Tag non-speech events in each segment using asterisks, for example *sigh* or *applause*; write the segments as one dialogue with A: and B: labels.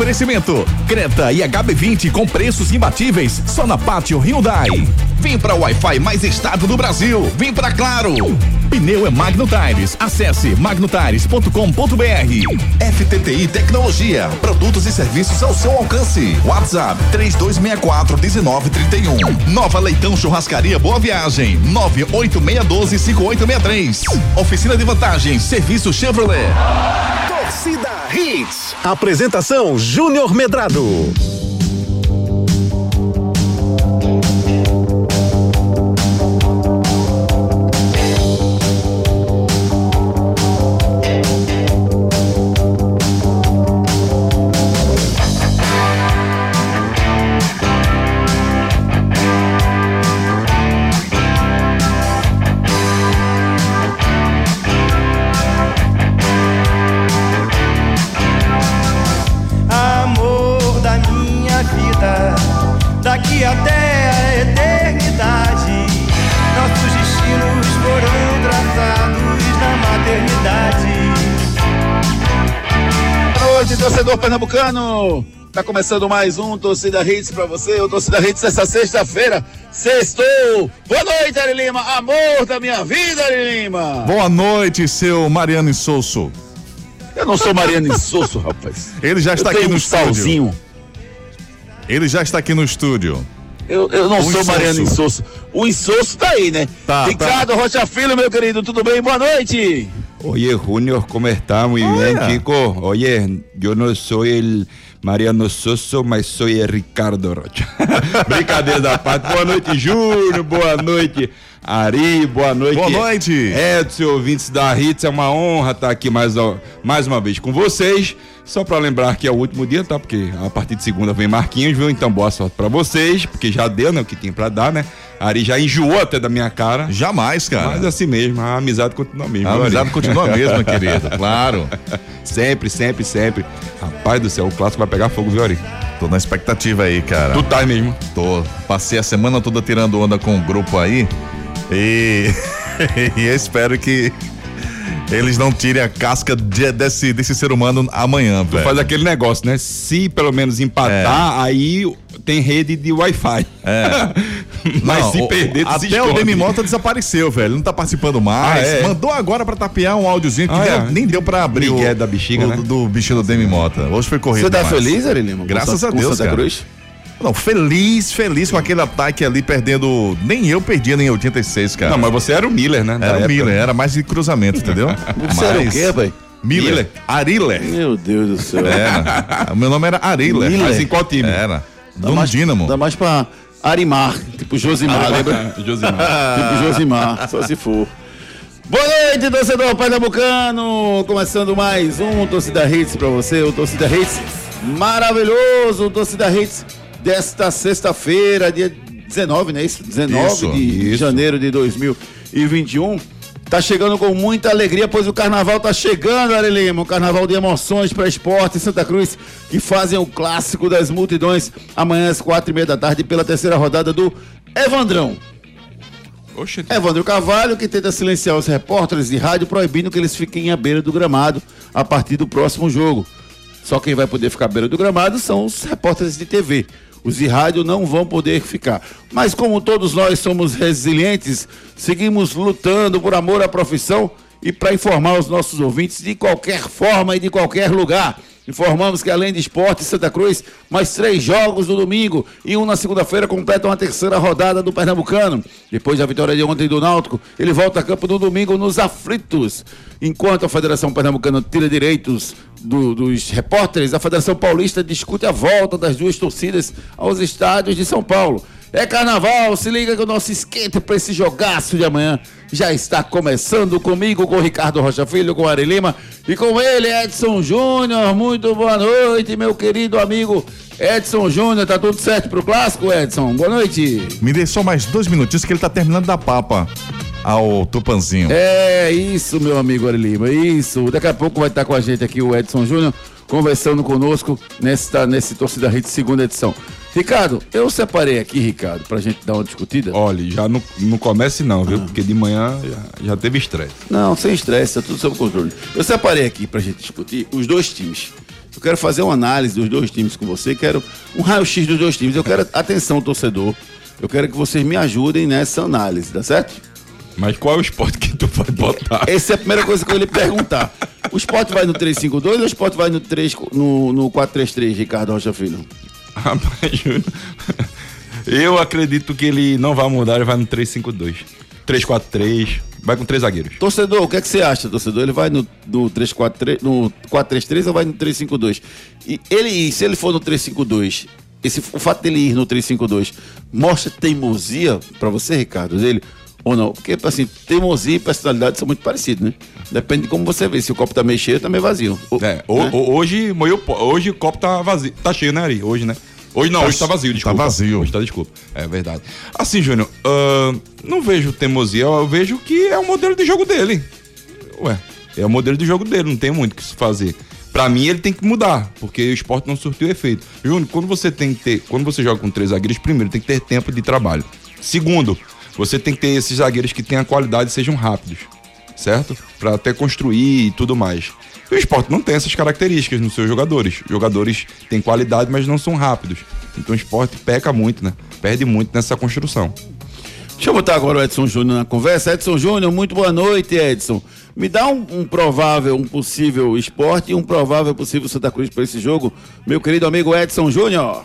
A: Oferecimento: Creta e HB20 com preços imbatíveis só na Pátio Hyundai. Vem para o Wi-Fi mais estável do Brasil. Vem para Claro. Pneu é Magno Tires. Acesse magnotires.com.br. FTTI Tecnologia. Produtos e serviços ao seu alcance. WhatsApp 3264 1931. Nova Leitão Churrascaria Boa Viagem. 98612 5863. Oficina de vantagens. Serviço Chevrolet.
B: Torcida Hits. Apresentação Júnior Medrado.
C: Pernambucano. Tá começando mais um Torcida Hits pra você. O Torcida Hits essa sexta-feira. Sextou. Boa noite, Ari Lima. Amor da minha vida, Ari Lima.
D: Boa noite, seu Mariano Insosso.
C: Eu não sou Mariano Insosso, *laughs* rapaz.
D: Ele já está aqui no
C: um
D: estúdio.
C: salzinho.
D: Ele já está aqui no estúdio.
C: Eu, eu não
D: O
C: sou
D: insosso.
C: Mariano Insosso. O Insosso tá aí, né?
D: Tá,
C: Ricardo Rocha Filho, meu querido, tudo bem? Boa noite.
E: Oye, Junior, ¿cómo está? Muy bien,
D: Hola.
E: chico. Oye, yo no soy el Mariano Soso, mas soy el Ricardo Rocha. *laughs* Brincadeira da parte. Boa noite, Júnior. Boa noite, Ari. Boa noite.
D: Boa noite.
E: Edson, ouvintes da Hits. É uma honra estar aqui mais, mais uma vez com vocês. Só para lembrar que é o último dia, tá? Porque a partir de segunda vem Marquinhos, viu? Então boa sorte para vocês, porque já deu, né? O que tinha para dar, né? Ari já enjoou até da minha cara.
D: Jamais, cara.
E: Mas assim mesmo, a amizade continua mesmo.
D: a
E: viu, Ari?
D: amizade continua a mesma, querido. *laughs* Claro.
E: Sempre, sempre, sempre. Rapaz do céu, o clássico vai pegar fogo, viu, Ari?
D: Tô na expectativa aí, cara.
E: Tu tá mesmo.
D: Tô. Passei a semana toda tirando onda com o grupo aí. E, *laughs* e espero que eles não tirem a casca de- desse, desse ser humano amanhã, velho.
E: Faz aquele negócio, né? Se pelo menos empatar, aí tem rede de Wi-Fi.
D: É. *laughs*
E: Mas
D: Não,
E: se
D: o-
E: perder, se
D: Até o. Demi Mota desapareceu, velho. Não tá participando mais.
E: Ah, é?
D: Mandou agora pra tapear um áudiozinho que
E: Ah,
D: deu-
E: é?
D: nem deu pra abrir
E: Migué
D: o,
E: da bexiga,
D: o-
E: né?
D: do, do bichinho do Demi Mota. Hoje foi corrido.
C: Você tá
D: demais.
C: feliz, Ari Lima? com
D: Graças a Deus,
C: Santa
D: cara.
C: Cruz?
D: Não, feliz, feliz com aquele ataque ali perdendo. Nem eu perdia nem em 86, cara.
E: Não, mas você era o Miller, né?
D: Era o. Miller, era mais de cruzamento, entendeu? *laughs*
C: Você era o quê, rapaz?
D: Miller.
E: Miller.
D: Ariler.
C: Meu Deus do céu.
D: Era. o meu nome era Ariler.
C: Miller.
E: Mas em qual time?
D: Era.
C: Dá
D: Do
C: mais,
D: Dínamo.
C: Dá mais pra Arimar, tipo Josimar, lembra? *laughs*
E: Josimar. *laughs*
C: tipo Josimar, só se for. Boa noite, torcedor pernambucano! Começando mais um Torcida Hits pra você, o Torcida Hits maravilhoso, o Torcida Hits desta sexta-feira, dia 19, né? Isso, 19
D: Isso,
C: de
E: isso.
C: janeiro de 2021. Tá chegando com muita alegria, pois o carnaval tá chegando, Ari Lima. Um carnaval de emoções para esporte em Santa Cruz, que fazem o clássico das multidões amanhã às quatro e meia da tarde pela terceira rodada do Evandrão.
E: Oxe,
C: Evandro Carvalho, que tenta silenciar os repórteres de rádio, proibindo que eles fiquem à beira do gramado a partir do próximo jogo. Só quem vai poder ficar à beira do gramado são os repórteres de TV. Os de rádio não vão poder ficar. Mas como todos nós somos resilientes, seguimos lutando por amor à profissão e para informar os nossos ouvintes de qualquer forma e de qualquer lugar. Informamos que além de esporte Santa Cruz, mais três jogos no domingo e um na segunda-feira completam a terceira rodada do Pernambucano. Depois da vitória de ontem do Náutico, ele volta a campo no domingo nos aflitos. Enquanto a Federação Pernambucana tira direitos do- dos repórteres, a Federação Paulista discute a volta das duas torcidas aos estádios de São Paulo. É carnaval, se liga que o nosso esquenta para esse jogaço de amanhã já está começando comigo, com Ricardo Rocha Filho, com Ari Lima e com ele, Edson Júnior. Muito boa noite, meu querido amigo Edson Júnior. Tá tudo certo pro clássico, Edson? Boa noite.
D: Me dê só mais dois minutinhos que ele tá terminando da papa ao Tupanzinho.
C: É isso, meu amigo Ari Lima, isso. Daqui a pouco vai estar com a gente aqui o Edson Júnior, conversando conosco nesta, nesse Torcida Rede segunda edição. Ricardo, eu separei aqui, Ricardo, pra gente dar uma discutida.
E: Olha, já não, não comece não, viu? Porque de manhã já, já teve estresse.
C: Não, sem estresse, tá tudo sob controle. Eu separei aqui pra gente discutir os dois times. Eu quero fazer uma análise dos dois times com você, quero um raio-x dos dois times. Eu quero atenção, torcedor. Eu quero que vocês me ajudem nessa análise, tá certo?
E: Mas qual é o esporte que tu vai botar?
C: Essa é a primeira coisa que eu ia lhe perguntar. O esporte vai no 352 ou o esporte vai no, 3, no, no 433, Ricardo Rocha Filho?
E: Rapaz, Júnior, eu acredito que ele não vai mudar, ele vai no 352. 343, vai com três zagueiros.
C: Torcedor, o que é que você acha, torcedor? Ele vai no, no 343, no 433 ou vai no 352? E ele, se ele for no 352, esse, o fato dele ir no 352 mostra teimosia pra você, Ricardo, dele? Ou não? Porque, assim, teimosia e personalidade são muito parecidos, né? Depende de como você vê. Se o copo tá meio cheio, tá meio vazio. O-
E: É, o-
C: né?
E: o- hoje, moeu, hoje o copo tá vazio. Tá cheio, né, Ari? Hoje, né? Hoje não,
D: Tá
E: hoje tá vazio,
D: tá
E: desculpa.
D: vazio.
E: Hoje tá desculpa. É verdade. Assim, Júnior, ahn, não vejo teimosia, eu vejo que é o modelo de jogo dele. Ué, é o modelo de jogo dele, não tem muito o que se fazer. Pra mim, ele tem que mudar, porque o esporte não surtiu efeito. Júnior, quando você tem que ter. Quando você joga com três zagueiros, primeiro, tem que ter tempo de trabalho. Segundo, você tem que ter esses zagueiros que tenham qualidade e sejam rápidos certo? Pra até construir e tudo mais. E o esporte não tem essas características nos seus jogadores. Jogadores têm qualidade, mas não são rápidos. Então o esporte peca muito, né? Perde muito nessa construção.
C: Deixa eu botar agora o Edson Júnior na conversa. Edson Júnior, muito boa noite, Edson. Me dá um, um provável, um possível esporte e um provável possível Santa Cruz para esse jogo, meu querido amigo Edson Júnior.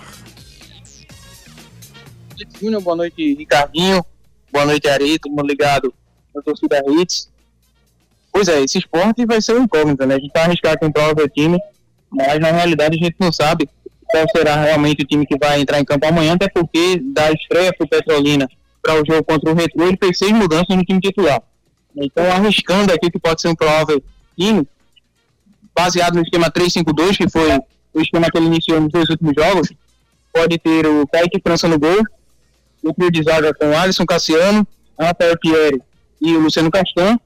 F: Júnior, boa noite, Ricardinho. Boa noite, Ari, todo mundo ligado na torcida Hits. Pois é, esse esporte vai ser incógnito, né? A gente tá arriscado com o próprio time, mas na realidade a gente não sabe qual será realmente o time que vai entrar em campo amanhã, até porque da estreia pro Petrolina para o jogo contra o Retro, ele fez seis mudanças no time titular. Então, arriscando aqui que pode ser um provável time, baseado no esquema 3-5-2, que foi o esquema que ele iniciou nos dois últimos jogos, pode ter o Kaique França no gol, o trio de zaga com Alisson Cassiano, Rafael Pierre e o Luciano Castan.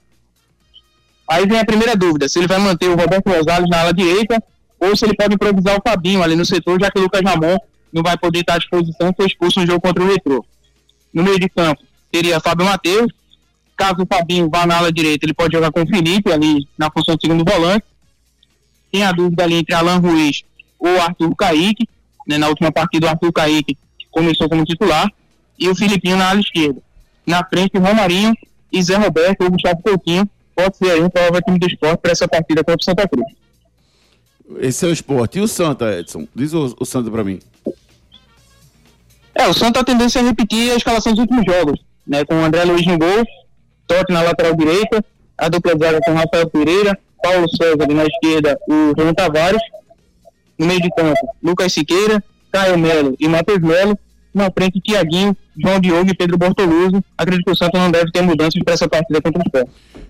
F: Aí vem a primeira dúvida, se ele vai manter o Roberto Rosales na ala direita ou se ele pode improvisar o Fabinho ali no setor, já que o Lucas Ramon não vai poder estar à disposição, foi expulso no jogo contra o Retrô. No meio de campo, teria Fábio Matheus. Caso o Fabinho vá na ala direita, ele pode jogar com o Felipe ali na função de segundo volante. Tem a dúvida ali entre Alan Ruiz ou Arthur Kaique. Né, na última partida, o Arthur Kaique começou como titular. E o Filipinho na ala esquerda. Na frente, o Romarinho e Zé Roberto ou Gustavo Coutinho. Pode ser aí um provável time do esporte para essa partida contra o Santa Cruz.
C: Esse é o esporte. E o Santa, Edson? Diz o, o Santa para mim.
F: É, o Santa a tendência é repetir a escalação dos últimos jogos, né? Com o André Luiz no gol, Totti na lateral direita, a dupla de zaga com Rafael Pereira, Paulo César ali na esquerda, o João Tavares, no meio de campo, Lucas Siqueira, Caio Melo e Matheus Melo, na frente Tiaguinho, João Diogo e Pedro Bortoluso. Acredito que o Santa não deve ter mudanças para essa partida contra o Sport.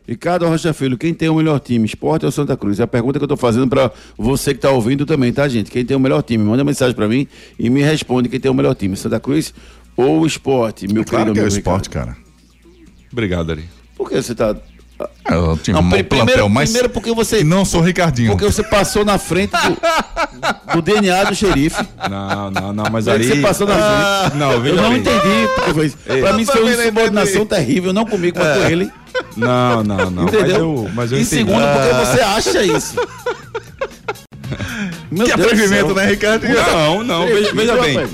C: Ricardo Rocha Filho, quem tem o melhor time, esporte ou Santa Cruz? É a pergunta que eu tô fazendo para você que tá ouvindo também, tá, gente? Quem tem o melhor time? Manda mensagem para mim e me responde quem tem o melhor time, Santa Cruz ou esporte, meu
D: Claro
C: querido
D: que é o
C: Ricardo?
D: cara.
E: Obrigado, Ari.
C: Por que você tá...
D: É o time
C: Não,
D: plantel,
C: primeiro,
D: mas
C: primeiro porque você...
D: não sou Ricardinho.
C: Porque você passou na frente do, *laughs* do DNA do xerife.
E: Não, não, não, mas Ari.
C: você passou na frente.
E: Não,
C: Eu
E: veja
C: não
E: bem.
C: entendi. Porque foi, pra mim foi uma subordinação terrível, não comigo, mas com ele.
E: Não, não, não. Mas
C: Entendeu?
E: eu, mas eu
C: e
E: entendi.
C: segundo, porque você acha isso. *laughs* Meu
D: Que
C: Deus
D: atrevimento,
C: céu.
D: né, Ricardinho?
E: Não, não, veja, veja bem.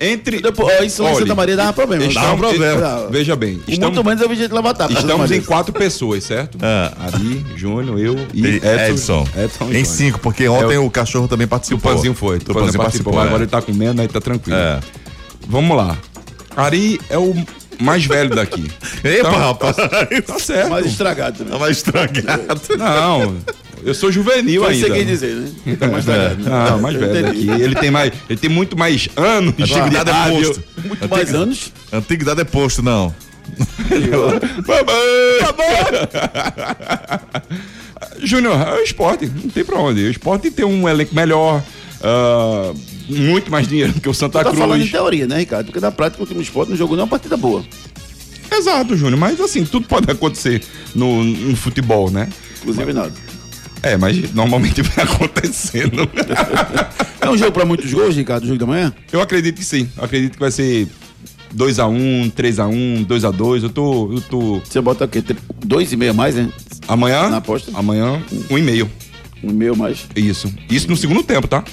E: Entre.
C: Depois, isso lá em Santa Maria dava problema.
E: estamos-
D: Dá um problema.
C: Dava.
E: Veja bem,
C: E
E: estamos,
C: muito menos eu vi gente levantar.
E: estamos em quatro pessoas, certo?
D: É.
E: Ari, Júnior, eu e
D: E
E: Edson.
D: Edson.
E: Edson e
D: Em cinco, porque ontem
E: É o-
D: o cachorro também
E: O
D: participou.
E: Panzinho foi.
D: O
E: O
D: Panzinho
E: Panzinho participou,
D: participou.
E: agora
D: é.
E: ele tá comendo, aí tá tranquilo.
D: É.
E: Vamos lá. Ari é o mais velho daqui. *laughs*
D: Epa,
E: Então,
D: rapaz.
E: Tá certo.
C: Mais estragado também.
D: Tá mais estragado.
E: Não, eu sou juvenil
C: Foi
E: ainda.
C: você quem dizer, né? *laughs* Tá mais né?
E: Não, mais velho daqui. Ele tem, mais, ele tem muito mais anos de
D: Antiguidade é posto.
C: Muito mais anos.
D: Antiguidade é posto, não. *laughs* *laughs*
E: Júnior, é o esporte, não tem pra onde. O esporte tem um elenco melhor, ah, muito mais dinheiro que o Santa
C: Tá falando em
E: Cruz.
C: teoria, né, Ricardo? Porque na prática o time do esporte não jogou nenhuma partida boa.
E: Exato, Júnior, mas assim, tudo pode acontecer no, no futebol, né?
C: Inclusive nada.
E: É, mas normalmente vai *laughs* acontecendo. *laughs*
C: É um jogo pra muitos gols, Ricardo, o jogo da manhã?
E: Eu acredito que sim. Eu acredito que vai ser 2x1, 3x1, 2x2. Eu tô. Eu tô.
C: Você bota o quê? Tem Dois e meio a mais, né?
E: Amanhã.
C: Na aposta?
E: Amanhã, um e meio.
C: Um e meio mais.
E: Isso. Isso no segundo tempo, tá?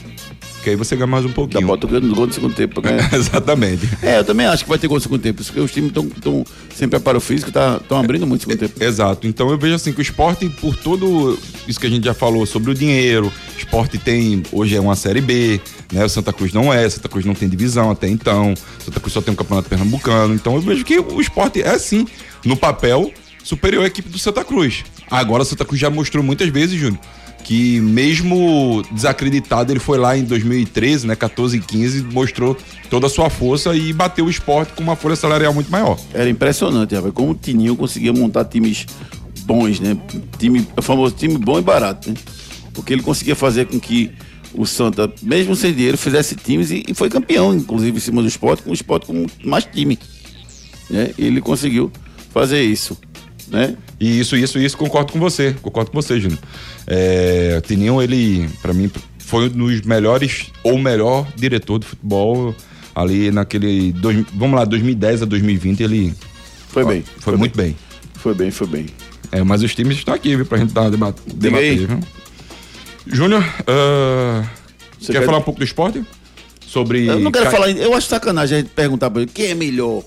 E: Que aí você ganha mais um
C: Já
E: pouquinho.
C: bota o gol no segundo tempo. pra *laughs* ganhar.
E: Exatamente.
C: É, eu também acho que vai ter gol no segundo tempo. Porque os times estão sem preparo físico, estão abrindo muito no segundo tempo.
E: Exato. Então eu vejo assim que o esporte, por todo isso que a gente já falou sobre o dinheiro, o esporte tem, hoje é uma série B, né? O Santa Cruz não é, Santa Cruz não tem divisão até então, Santa Cruz só tem um campeonato pernambucano. Então eu vejo que o esporte é sim, no papel, superior à equipe do Santa Cruz. Agora o Santa Cruz já mostrou muitas vezes, Júnior, que mesmo desacreditado, ele foi lá em 2013, né? 14 e 15, mostrou toda a sua força e bateu o esporte com uma folha salarial muito maior.
C: Era impressionante, rapaz, como o Tininho conseguia montar times bons, né? Time, o famoso time bom e barato, né? Porque ele conseguia fazer com que o Santa, mesmo sem dinheiro, fizesse times e, e foi campeão, inclusive, em cima do esporte, com o esporte com mais time. Né? Ele conseguiu fazer isso, né?
E: E isso, isso, isso, concordo com você. Concordo com você, Júnior. É, Tininho, ele, pra mim, foi um dos melhores, ou melhor diretor de futebol ali naquele. Dois, vamos lá, 2010 a 2020, ele
C: Foi bem.
E: foi, muito bem.
C: Foi bem, foi bem.
E: É, mas os times estão aqui, viu, pra gente dar, debat debater, viu? Júnior,
C: Você
E: quer,
C: quer-
E: falar um pouco do esporte? Sobre.
C: Eu não quero
E: Ca-
C: falar, eu acho sacanagem a gente perguntar pra ele quem é melhor.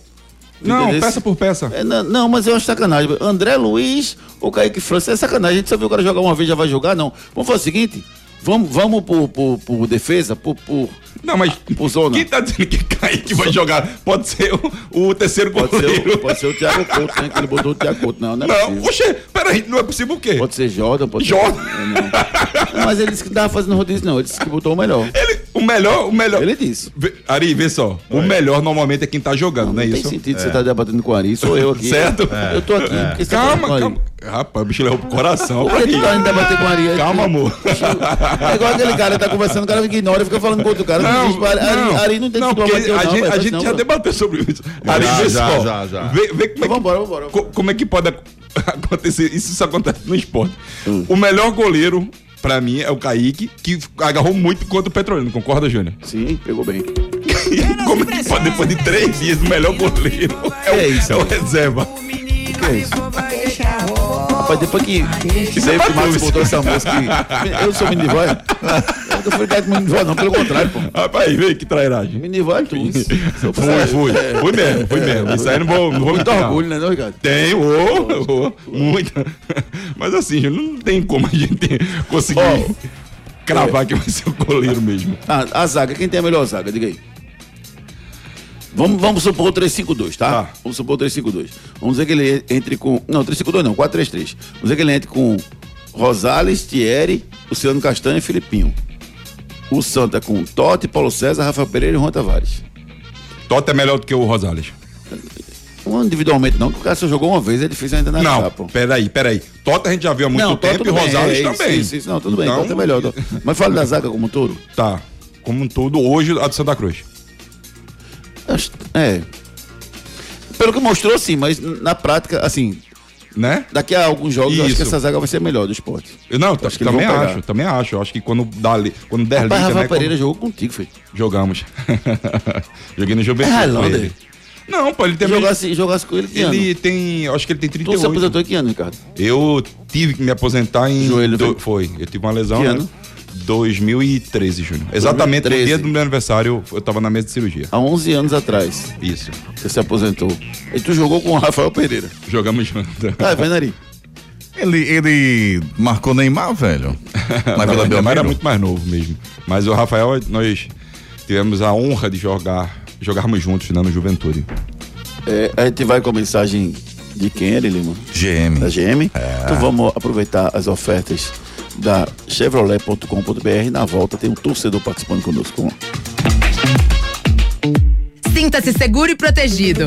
E: Não,
C: Entendeu?
E: peça por peça.
C: É, não, não, mas eu acho sacanagem. André Luiz ou Kaique França é sacanagem. A gente só viu o cara jogar uma vez já vai jogar, não. Vamos fazer o seguinte: vamos, vamos por, por, por defesa, por, por,
E: Não, mas.
C: por zona.
E: Quem tá dizendo que Kaique vai jogar? Pode ser o, o terceiro
C: Pode ser,
E: goleiro.
C: o, pode ser o Thiago Couto, né? Que ele botou o Thiago Couto. Não, não é
E: Não,
C: possível.
E: oxe, peraí, não é possível o quê?
C: Pode ser Jordan, pode
E: Jordan.
C: ser. É, não. Não, Mas ele disse que tava fazendo rodízio, não. Ele disse que botou o melhor.
E: Ele, o melhor, o melhor.
C: Ele disse.
E: Vê- Ari, vê só. O melhor normalmente é quem tá jogando, não, é
C: Não tem
E: isso?
C: sentido você estar debatendo com o Ari. Sou eu aqui.
E: Certo?
C: Eu tô aqui. você tá
E: Calma, calma. Rapaz, o bicho levou pro coração.
C: Por que tu tá indo debater com o Ari?
E: Calma, amor.
C: É igual aquele cara tá conversando, o cara fica ignora, fica falando com outro cara. Não, existe, Ari, Ari, Ari não tem
E: não,
C: que
E: porque a
C: não,
E: gente, a gente
C: não,
E: já debateu sobre isso. Ari,
D: Já,
E: vê
D: já,
E: só.
D: já, já.
E: Vê, vê como, é que,
C: Vambora, vambora.
E: co- como é que pode ac- *laughs* acontecer. Isso só acontece no esporte.
C: Hum.
E: O melhor goleiro, pra mim, é o Kaique, que agarrou muito contra o Petrolino. Concorda, Júnior?
C: Sim, pegou bem. *laughs*
E: Como é que pode, depois de três dias, o melhor goleiro é o,
C: É isso.
E: é o reserva?
C: O que é isso? Rapaz, depois que
E: Isso é
C: David Max
E: Matheus.
C: botou essa música que eu sou menino de voz. Eu não fui ligado com menino de voz, não, pelo contrário, pô.
E: Rapaz, vê que trairagem.
C: Menino de voz, tu.
E: Foi,
C: sério.
E: foi.
C: É.
E: Foi mesmo, foi mesmo. Isso aí não vou, não vou
C: Muito orgulho, né, não, Ricardo?
E: Tem, ô, ô, muito. Mas assim, não tem como a gente conseguir cravar que vai ser o goleiro mesmo.
C: Ah, a zaga, quem tem a melhor zaga? Diga aí. Vamos, vamos supor o 352, tá?
E: Tá.
C: Vamos supor o 352. Vamos dizer que ele entre com. Não, 352 não, 433. Vamos dizer que ele entre com Rosales, Thierry, Luciano Castanho e Filipinho. O Santa com Totti, Paulo César, Rafael Pereira e Juan Tavares.
E: Tota é melhor do que o Rosales.
C: Individualmente não, porque o cara só jogou uma vez, é difícil ainda analisar,
E: Não,
C: pô.
E: peraí, peraí. Tota a gente já viu há muito
C: Não, Totti
E: tempo e
C: bem,
E: Rosales
C: é,
E: também.
C: Isso, isso, não, tudo bem,
E: Então,
C: Totti é melhor. Totti. Mas fala da zaga como um todo.
E: Tá. Como um todo, hoje a do Santa Cruz.
C: É. Pelo que mostrou, sim, mas na prática, assim,
E: Né?
C: daqui a alguns jogos eu acho que
E: Isso.
C: essa zaga vai ser melhor do esporte.
E: Eu, não,
C: Acho que
E: também acho, também acho. Eu acho que quando dá quando der
C: Rapaz, Rafael
E: né,
C: Pereira
E: como-
C: jogou contigo, filho.
E: jogamos. *laughs* Joguei no Juventude.
C: É, Highlander.
E: Não, pô, ele tem
C: Jogasse, jogasse com ele que
E: Ele
C: ano?
E: tem, acho que ele tem
C: Tu se
E: 38.
C: aposentou em que ano, Ricardo?
E: Eu tive que me aposentar em.
C: Joelho,
E: do-
C: foi?
E: foi. Eu tive uma lesão.
C: Que
E: né?
C: ano?
E: 2013, Júnior. Exatamente no
C: 2013.
E: dia do meu aniversário, eu tava na mesa de cirurgia.
C: Há 11 anos atrás,
E: Isso.
C: você se aposentou. E tu jogou com o Rafael Pereira.
E: Jogamos junto. *laughs*
C: Ah, vai, Nari.
D: Ele, ele marcou Neymar, velho. Na Vila
E: o Neymar era
D: Belmiro.
E: muito mais novo mesmo. Mas o Rafael, nós tivemos a honra de jogar, jogarmos juntos né, no Juventude.
C: É, a gente vai com a mensagem de quem era, Lima?
D: GM.
C: Da GM. Então vamos aproveitar as ofertas da Chevrolet.com.br. Na volta tem um torcedor participando conosco.
G: Sinta-se seguro e protegido.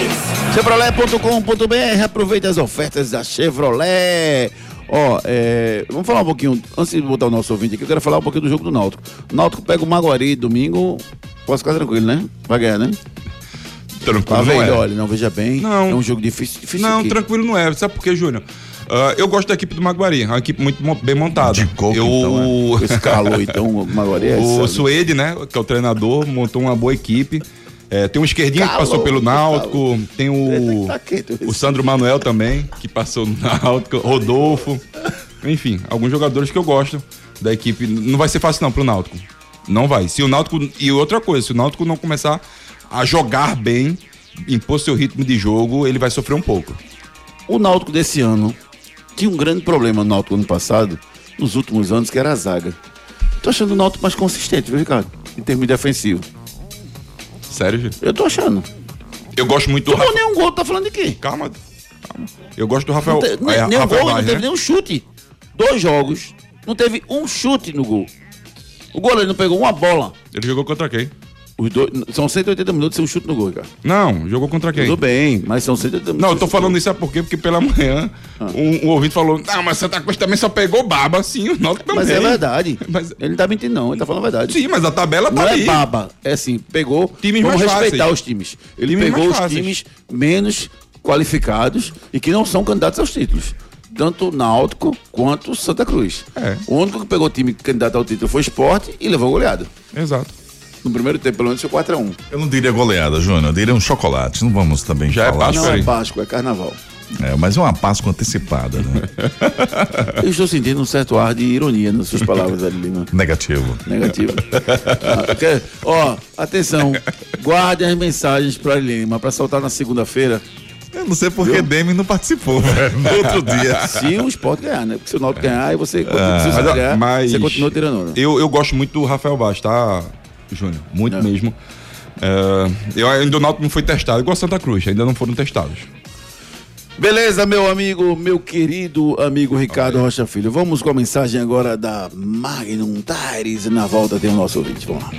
C: Chevrolet.com.br, aproveite as ofertas da Chevrolet. Ó, é, vamos falar um pouquinho, antes de botar o nosso ouvinte aqui, eu quero falar um pouquinho do jogo do Náutico. O Náutico pega o Maguari domingo, posso ficar tranquilo, né? Vai ganhar, né?
E: Tranquilo,
C: Tá
E: não é.
C: Olha, não, veja bem.
E: Não.
C: É um jogo difícil. difícil
E: Não,
C: aqui.
E: tranquilo não é. Sabe por quê, Júnior? Ah, eu gosto da equipe do Maguari, é uma equipe muito bem montada.
D: De coco,
E: eu,
D: então, *laughs*
C: Com Esse calor, então, o Maguari é
E: O
C: sabe?
E: Suede, né, que é o treinador, montou uma boa equipe. É, tem um esquerdinho que
C: Calor,
E: passou pelo Náutico, tem o,
C: Tá quente,
E: o Sandro Manuel também, que passou no Náutico, Rodolfo. Enfim, alguns jogadores que eu gosto da equipe. Não vai ser fácil não pro Náutico. Não vai. Se o Náutico. E outra coisa, se o Náutico não começar a jogar bem, impor seu ritmo de jogo, ele vai sofrer um pouco.
C: O Náutico desse ano tinha um grande problema no Náutico ano passado, nos últimos anos, que era a zaga. Tô achando o Náutico mais consistente, viu, Ricardo? Em termos defensivo.
E: Sério, Júnior?
C: Eu tô achando.
E: Eu gosto muito do
C: Não
E: Rafael.
C: nenhum gol, tá falando de quê?
E: Calma, calma. Eu gosto do Rafael.
C: Não te- nem
E: é,
C: nem um
E: Rafael
C: gol, não teve
E: né?
C: nenhum chute. Dois jogos, não teve um chute no gol. O goleiro não pegou uma bola.
E: Ele jogou contra quem?
C: Os dois, são 180 minutos sem um chute no gol, cara.
E: Não, jogou contra quem?
C: Tudo bem, mas são 180 minutos.
E: Não, eu tô falando isso sabe por quê? Porque pela manhã um, um ouvinte falou: Não, mas Santa Cruz também só pegou baba. Sim, o Náutico também.
C: Mas é verdade. *laughs*
E: Mas-
C: Ele não tá mentindo, não. Ele tá falando a verdade.
E: Sim, mas a tabela tá
C: Não
E: ali.
C: é baba. É assim, pegou.
E: Times
C: vamos respeitar
E: fáceis.
C: os times. Ele
E: Times
C: pegou os
E: fáceis.
C: times menos qualificados e que não são candidatos aos títulos. Tanto Náutico quanto Santa Cruz.
E: É.
C: O único que pegou time candidato ao título foi o esporte e levou goleada.
E: Exato.
C: No primeiro tempo, pelo menos, foi 4x1.
D: Eu não diria goleada, Júnior, eu diria um chocolate. Não vamos também
E: Já é
D: falar.
E: Páscoa
C: Não é. Páscoa, é carnaval.
D: É, mas é uma Páscoa antecipada, né? *laughs*
C: Eu estou sentindo um certo ar de ironia nas suas palavras, Adelino.
D: Negativo.
C: Negativo. Ah, quer- Ó, atenção. Guarde as mensagens para Lima para soltar na segunda-feira.
D: Eu não sei por que Demi não participou, velho, no outro *laughs* dia.
C: Se o esporte ganhar, né? Porque se o Náutico ganhar, aí você, se
E: Mas,
C: você
E: ó,
C: ganhar,
E: mas
C: você continua tirando onda.
E: eu, eu gosto muito do Rafael Vaz, tá, Júnior? Muito
C: É.
E: mesmo. É, eu ainda o Náutico não foi testado, igual Santa Cruz, ainda não foram testados.
C: Beleza, meu amigo, meu querido amigo Ricardo Rocha Filho. Vamos com a mensagem agora da Magnum Tires. Na volta tem o nosso ouvinte. Vamos lá.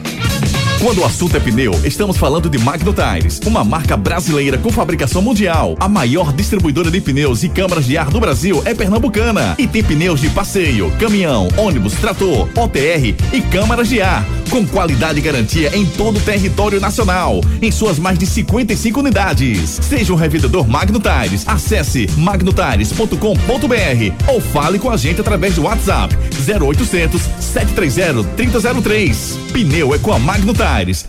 A: Quando o assunto é pneu, estamos falando de Magno Tires, uma marca brasileira com fabricação mundial. A maior distribuidora de pneus e câmaras de ar do Brasil é pernambucana e tem pneus de passeio, caminhão, ônibus, trator, OTR e câmaras de ar, com qualidade e garantia em todo o território nacional, em suas mais de 55 unidades. Seja um revendedor Magno Tires, acesse magnotires.com.br ou fale com a gente através do WhatsApp 0800 730 3003. Pneu é com a Magno Tires.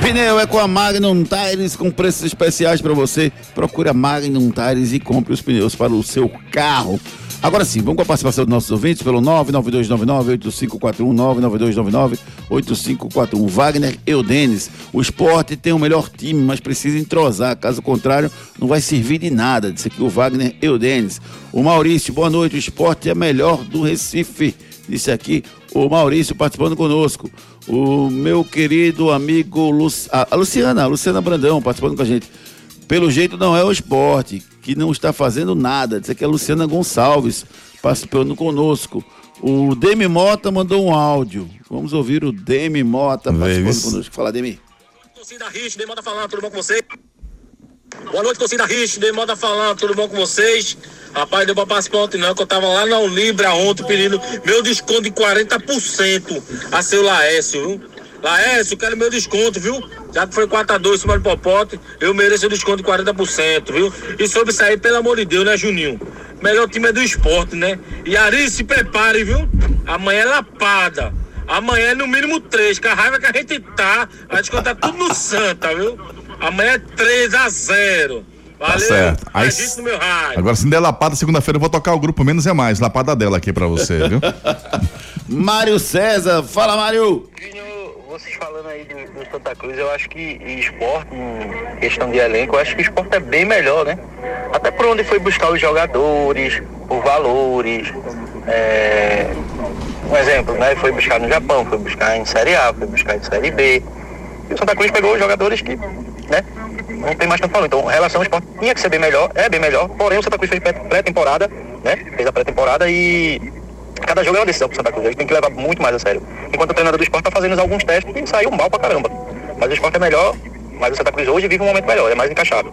C: Pneu é com a Magnum Tires com preços especiais para você. Procure a Magnum Tires e compre os pneus para o seu carro. Agora sim, vamos com a participação dos nossos ouvintes pelo 99299-8541, 99299-8541. Wagner Eudenes, o esporte tem o melhor time, mas precisa entrosar, caso contrário, não vai servir de nada. Disse aqui o Wagner Eudenes. O Maurício, boa noite, o esporte é melhor do Recife. Disse aqui o Maurício participando conosco. O meu querido amigo Lu... a a Luciana, a Luciana Brandão participando com a gente. Pelo jeito não é o esporte, que não está fazendo nada. Diz aqui a Luciana Gonçalves participando conosco. O Demi Mota mandou um áudio. Vamos ouvir o Demi Mota participando
D: Veves.
C: conosco. Fala, Demi.
H: Torcida Rich, Demota falando, tudo bom com vocês? Boa noite, torcida Rich, Demota falando, tudo bom com vocês? Rapaz, deu pra participar ontem não, que eu tava lá na Unibra ontem pedindo meu desconto de 40% a seu Laércio, viu? Laércio, quero meu desconto, viu? Já que foi 4x2 em cima do Popote, eu mereço o desconto de 40%, viu? E sobre aí, pelo amor de Deus, né, Juninho? Melhor time é do esporte, né? E Ari, se prepare, viu? Amanhã é lapada. Amanhã é no mínimo três, com a raiva que a gente tá, a gente conta tudo no Santa, viu? Amanhã é 3 a 0 Valeu,
D: Tá certo. Aí,
H: Aí, no meu rádio.
D: agora, se der lapada, segunda-feira eu vou tocar o grupo Menos é Mais, lapada dela aqui pra você, viu? *laughs*
C: Mário César, fala, Mário.
I: Vocês falando aí do, Santa Cruz, eu acho que esporte, em questão de elenco, eu acho que o esporte é bem melhor, né? Até por onde foi buscar os jogadores, por valores. é, Um exemplo, né? Foi buscar no Japão, foi buscar em Série A, foi buscar em Série B. E o Santa Cruz pegou os jogadores que, né? Não tem mais tanto falando. Então, a relação ao esporte tinha que ser bem melhor, é bem melhor. Porém, o Santa Cruz fez pré- pré-temporada, né? Fez a pré-temporada e cada jogo é uma decisão pro Santa Cruz. A gente tem que levar muito mais a sério. Enquanto o treinador do esporte tá fazendo alguns testes e saiu mal pra caramba. Mas o esporte é melhor, mas o Santa Cruz hoje vive um momento melhor, é mais encaixado.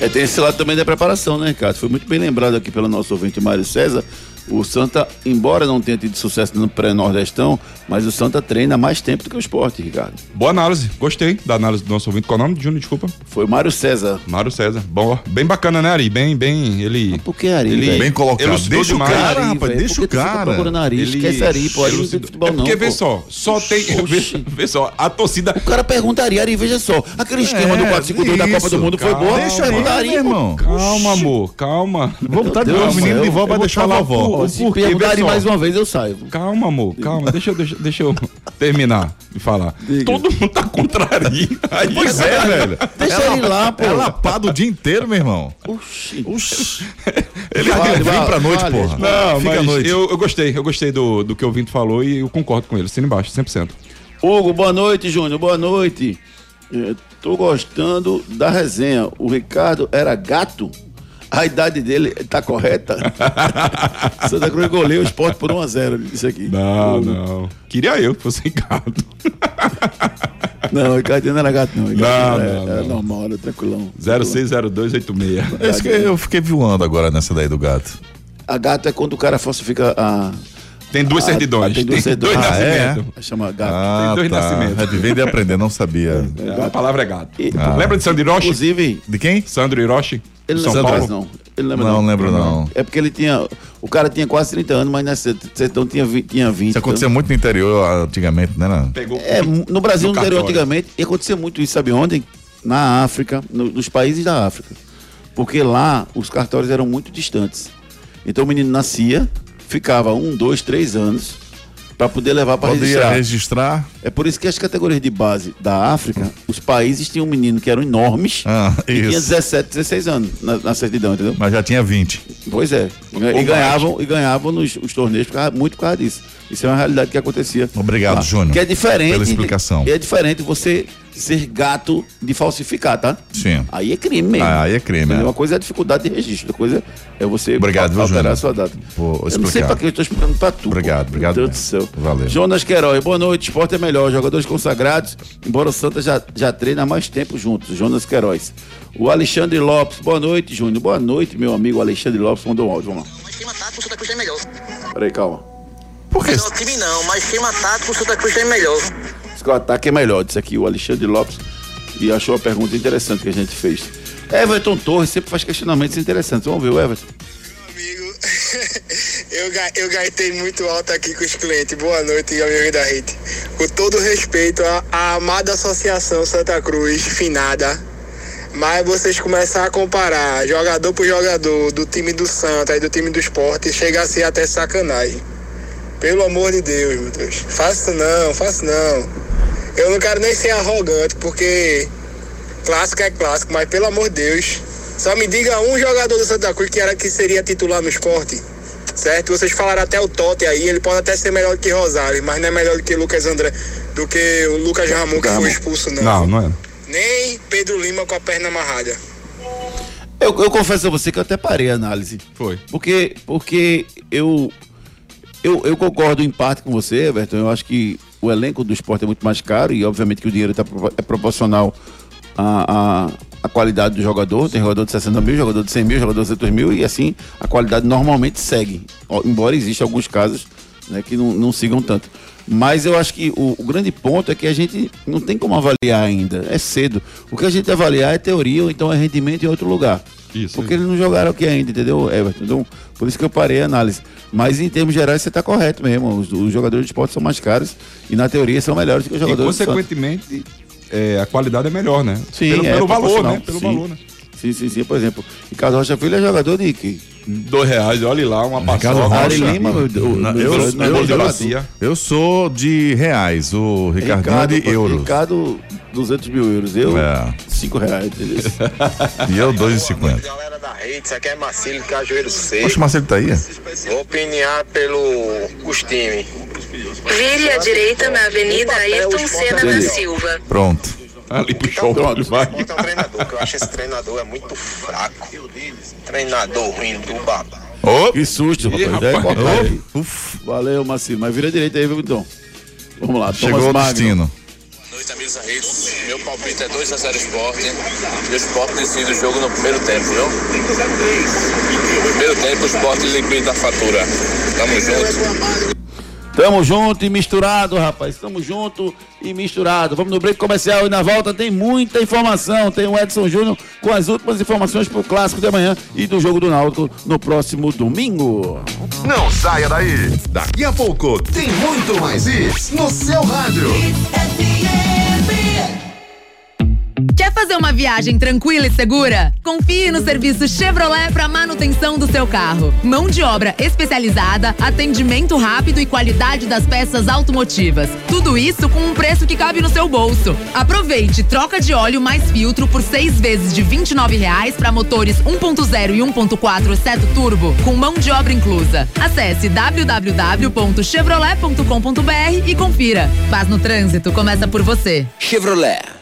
C: É, tem esse lado também da preparação, né, Ricardo? Foi muito bem lembrado aqui pelo nosso ouvinte Mário César. O Santa, embora não tenha tido sucesso no pré-nordestão, mas o Santa treina há mais tempo do que o esporte, Ricardo.
E: Boa análise, gostei da análise do nosso ouvinte. Qual é o nome, Júnior? Desculpa.
C: Foi o Mário César.
E: Mário César. Bom, bem bacana, né, Ari? Bem, bem, ele...
C: Por que Ari,
E: Ele?
D: Bem colocado.
E: elucidou
D: Deixa o cara,
C: Ari,
D: rapaz, deixa o cara.
C: procurando Ari?
E: Ele-
C: Esquece Ari, pô. Ari não tem futebol
E: é
C: não,
E: porque, vê só, só tem... *laughs* Vê, vê só, a torcida...
C: O cara pergunta Ari, Ari, veja só. Aquele esquema
D: É,
C: do 4-5-2 da Copa do Mundo foi
E: calma.
C: boa.
D: Deixa
C: Ari, pô.
D: irmão.
E: Calma, amor, calma.
D: Vou botar de
C: Deus
D: novo menino de volta
E: vou
D: deixar a
E: falar
D: vovó.
E: por-
C: Se
E: Por quê?
C: perguntar
E: Vê
C: Ari
E: só.
C: mais uma vez, eu saio.
E: Calma, amor, calma. Deixa, eu- deixa, deixa eu *laughs* terminar de falar.
C: Diga.
E: Todo mundo tá contra Ari. Aí,
D: Pois é, velho.
C: Deixa ele lá, pô.
D: É lapado o dia inteiro, meu irmão.
C: Oxi.
D: Oxi.
E: Ele
C: Vale,
D: Vem
C: vale,
D: pra noite,
C: vale.
D: porra.
E: Não,
D: Fica à
E: mas
D: noite.
E: Eu, eu gostei, eu gostei do, do que o Vinto falou e eu concordo com ele, assina embaixo, 100%.
C: Hugo, boa noite, Júnior. Boa noite. Eh, Tô gostando da resenha. O Ricardo era gato? A idade dele tá correta? *laughs* Santa Cruz goleou o esporte por 1x0. Ele disse aqui.
E: Não,
C: Hugo.
E: não. Queria eu que fosse gado. *laughs*
C: Não, o Ricardo não era gato, não. O Ricardo
E: Não,
C: era,
E: não,
C: era
E: não.
C: normal, era tranquilão.
E: 060286.
D: É isso que eu fiquei voando agora nessa daí do gato.
C: A gato é quando o cara falsifica a.
E: Tem duas
C: a-
E: certidões.
C: Tem duas certidões.
E: dois
D: Ah, é?
E: nascimentos.
C: Chama gato.
D: Ah,
E: dois
D: tá.
E: nascimentos.
D: É vivendo e aprender, não sabia.
E: É, a palavra é gato.
C: E-
E: Lembra de Sandro Hiroshi?
C: Inclusive,
D: De quem?
E: Sandro Hiroshi?
C: ele
E: São Paulo?
C: mais, não. Ele não lembra,
D: Não
C: não.
D: lembro, não.
C: É porque ele tinha. O cara tinha quase 30 anos, mas na certidão tinha 20. Tinha 20
D: Isso acontecia muito no interior antigamente, né? Não?
E: Pegou
C: É, no Brasil,
E: No
C: no interior, antigamente, e acontecia muito isso, sabe onde? Na África, no- nos países da África. Porque lá os cartórios eram muito distantes. Então o menino nascia, ficava um, dois, três anos para poder levar para registrar.
D: registrar.
C: É por isso que as categorias de base da África, os países tinham um menino que eram enormes
D: Ah,
C: e tinha
D: isso.
C: 17, 16 anos na, na certidão, entendeu?
D: Mas já tinha 20.
C: Pois é. E
E: mais.
C: ganhavam, e ganhavam nos os torneios por causa- muito por causa disso. Isso é uma realidade que acontecia.
D: Obrigado,
C: lá.
D: Júnior,
C: Que é diferente.
D: pela explicação.
C: É diferente você ser gato de falsificar, tá?
D: Sim.
C: Aí é crime mesmo.
D: Ah, aí é crime, é.
C: Uma coisa é a dificuldade de registro, outra coisa é você
D: Obrigado, viu,
C: alterar
D: Júnior?
C: a sua data.
D: Por
C: Eu não sei pra que eu estou explicando pra tu.
D: Obrigado,
C: pô.
D: obrigado
C: Meu Deus do céu.
D: Valeu.
C: Jonas Queiroz, boa noite. Esporte é melhor. Jogadores consagrados, embora o Santa já, já treina há mais tempo juntos. Jonas Queiroz. O Alexandre Lopes, boa noite, Júnior. Boa noite, meu amigo Alexandre Lopes. Mandou um áudio, vamos lá.
I: Mas tático, o Santa Cruz tem melhor.
C: Peraí, calma.
D: Por que?
I: Melhor time não, mas esquema tático, o Santa Cruz tem melhor.
C: Que o ataque é melhor, disse aqui o Alexandre Lopes. E achou a pergunta interessante que a gente fez. Everton Torres sempre faz questionamentos interessantes. Vamos ver o Everton.
J: Amigo, *laughs* eu, eu gaitei muito alto aqui com os clientes. Boa noite, amigo da Rede. Com todo respeito à, à amada Associação Santa Cruz, finada. Mas vocês começar a comparar jogador por jogador do time do Santa e do time do esporte, chega a ser até sacanagem. Pelo amor de Deus, meu Deus. Faça não, faça não. Eu não quero nem ser arrogante, porque clássico é clássico, mas pelo amor de Deus, só me diga um jogador do Santa Cruz que era que seria titular no esporte. Certo? Vocês falaram até o Totti aí, ele pode até ser melhor do que Rosário, mas não é melhor do que Lucas André, do que o Lucas Ramon que foi expulso, não.
E: Não, não era.
J: Nem Pedro Lima com a perna amarrada.
C: Eu, eu confesso a você que eu até parei a análise.
E: Foi.
C: Porque, porque eu, eu, eu concordo em parte com você, Everton. Eu acho que o elenco do esporte é muito mais caro e, obviamente, que o dinheiro tá, é proporcional à, qualidade do jogador. Tem jogador de 60 mil, jogador de 100 mil, jogador de 200 mil e, assim, a qualidade normalmente segue. Embora existam alguns casos né, que não, não sigam tanto. Mas eu acho que o, o grande ponto é que a gente não tem como avaliar ainda. É cedo. O que a gente avaliar é teoria ou então é rendimento em outro lugar.
E: Isso.
C: Porque eles não jogaram aqui ainda, entendeu, Everton? Então, por isso que eu parei a análise. Mas em termos gerais você está correto mesmo. Os, os jogadores de esporte são mais caros e na teoria são melhores que os
E: E,
C: jogadores do Santos.
E: consequentemente, é, a qualidade é melhor, né?
C: Sim,
E: pelo,
C: é
E: pelo valor,
C: proporcional.
E: né? Pelo
C: Sim.
E: valor, né?
C: Sim, sim, sim. Por exemplo, Ricardo Rocha Filho é jogador de que?
E: Dois reais, olha lá, uma
D: Ricardo
E: paçoca.
D: Rocha.
C: Lima,
D: eu,
C: Deus,
D: eu- eu-
C: Deus.
E: eu-
D: eu sou de reais, o Ricardinho é de euros.
C: Ricardo, 200 mil euros. Eu,
D: É.
C: 5 reais. *laughs*
D: E eu 2,50.
J: Galera da Rede, isso aqui é Marcílio Cajueiro Seco.
D: Poxa, o Marcelo tá aí?
J: Vou opiniar pelo os times.
K: Vire à direita na Avenida Ayrton Senna da Silva.
D: Pronto.
E: Ali pro show,
C: Pronto.
E: vai.
J: Bota um treinador, que eu acho esse treinador é muito fraco. Treinador ruim do baba.
D: Ô,
C: Que susto,
E: Ih,
C: rapaz. É,
E: rapaz.
D: uf,
C: Valeu, Marcelo. Mas vira direita aí, viu, então? Vamos lá,
D: chegou o
C: Thomas Magno.
D: destino.
J: Boa noite, amigos da Rede.
L: Meu palpite é 2x0 Sport. E o Sport decide o jogo no primeiro tempo, viu? Primeiro tempo o Sport liquida a fatura. Tamo junto.
C: Tamo junto e misturado, rapaz. Tamo junto e misturado. Vamos no break comercial e na volta tem muita informação. Tem o Edson Júnior com as últimas informações pro clássico de amanhã e do jogo do Náutico no próximo domingo.
A: Não saia daí. Daqui a pouco tem muito mais isso no seu rádio.
G: Quer fazer uma viagem tranquila e segura? Confie no serviço Chevrolet para manutenção do seu carro. Mão de obra especializada, atendimento rápido e qualidade das peças automotivas. Tudo isso com um preço que cabe no seu bolso. Aproveite troca de óleo mais filtro por seis vezes de 29 reais para motores 1.0 e 1.4 seto turbo, com mão de obra inclusa. Acesse www.chevrolet.com.br e confira. Paz no trânsito começa por você.
M: Chevrolet.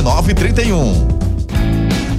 A: 1931.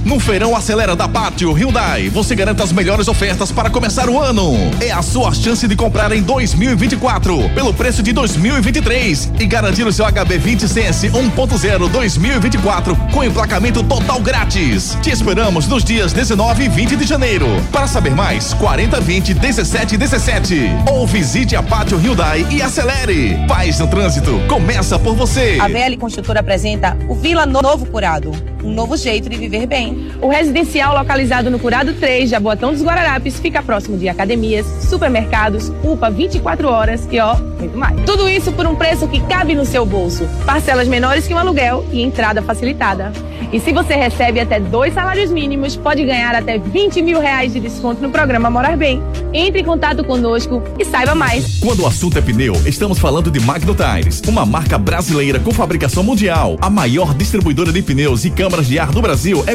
A: No Feirão Acelera da Pátio Hyundai, você garanta as melhores ofertas para começar o ano. É a sua chance de comprar em 2024 pelo preço de 2023 e garantir o seu HB20 Sense 1.0 2024 com emplacamento total grátis. Te esperamos nos dias 19 e 20 de janeiro. Para saber mais, 40 20 17 17 ou visite a Pátio Hyundai e acelere. Paz no trânsito começa por você.
N: A VL Construtora apresenta o Vila Novo Curado, um novo jeito de viver bem.
O: O residencial localizado no Curado 3, Jaboatão dos Guararapes, fica próximo de academias, supermercados, UPA 24 horas e ó, muito mais. Tudo isso por um preço que cabe no seu bolso. Parcelas menores que um aluguel e entrada facilitada. E se você recebe até dois salários mínimos, pode ganhar até 20 mil reais de desconto no programa Morar Bem. Entre em contato conosco e saiba mais.
A: Quando o assunto é pneu, estamos falando de Magno Tires, uma marca brasileira com fabricação mundial. A maior distribuidora de pneus e câmaras de ar do Brasil é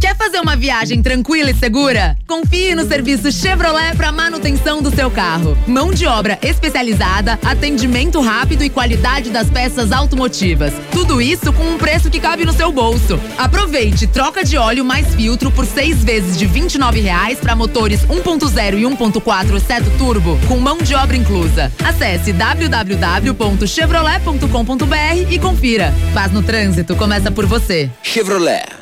G: Quer fazer uma viagem tranquila e segura? Confie no serviço Chevrolet para manutenção do seu carro. Mão de obra especializada, atendimento rápido e qualidade das peças automotivas. Tudo isso com um preço que cabe no seu bolso. Aproveite troca de óleo mais filtro por seis vezes de 29 reais para motores 1.0 e 1.4 seto turbo, com mão de obra inclusa. Acesse www.chevrolet.com.br e confira. Paz no trânsito começa por você.
M: Chevrolet.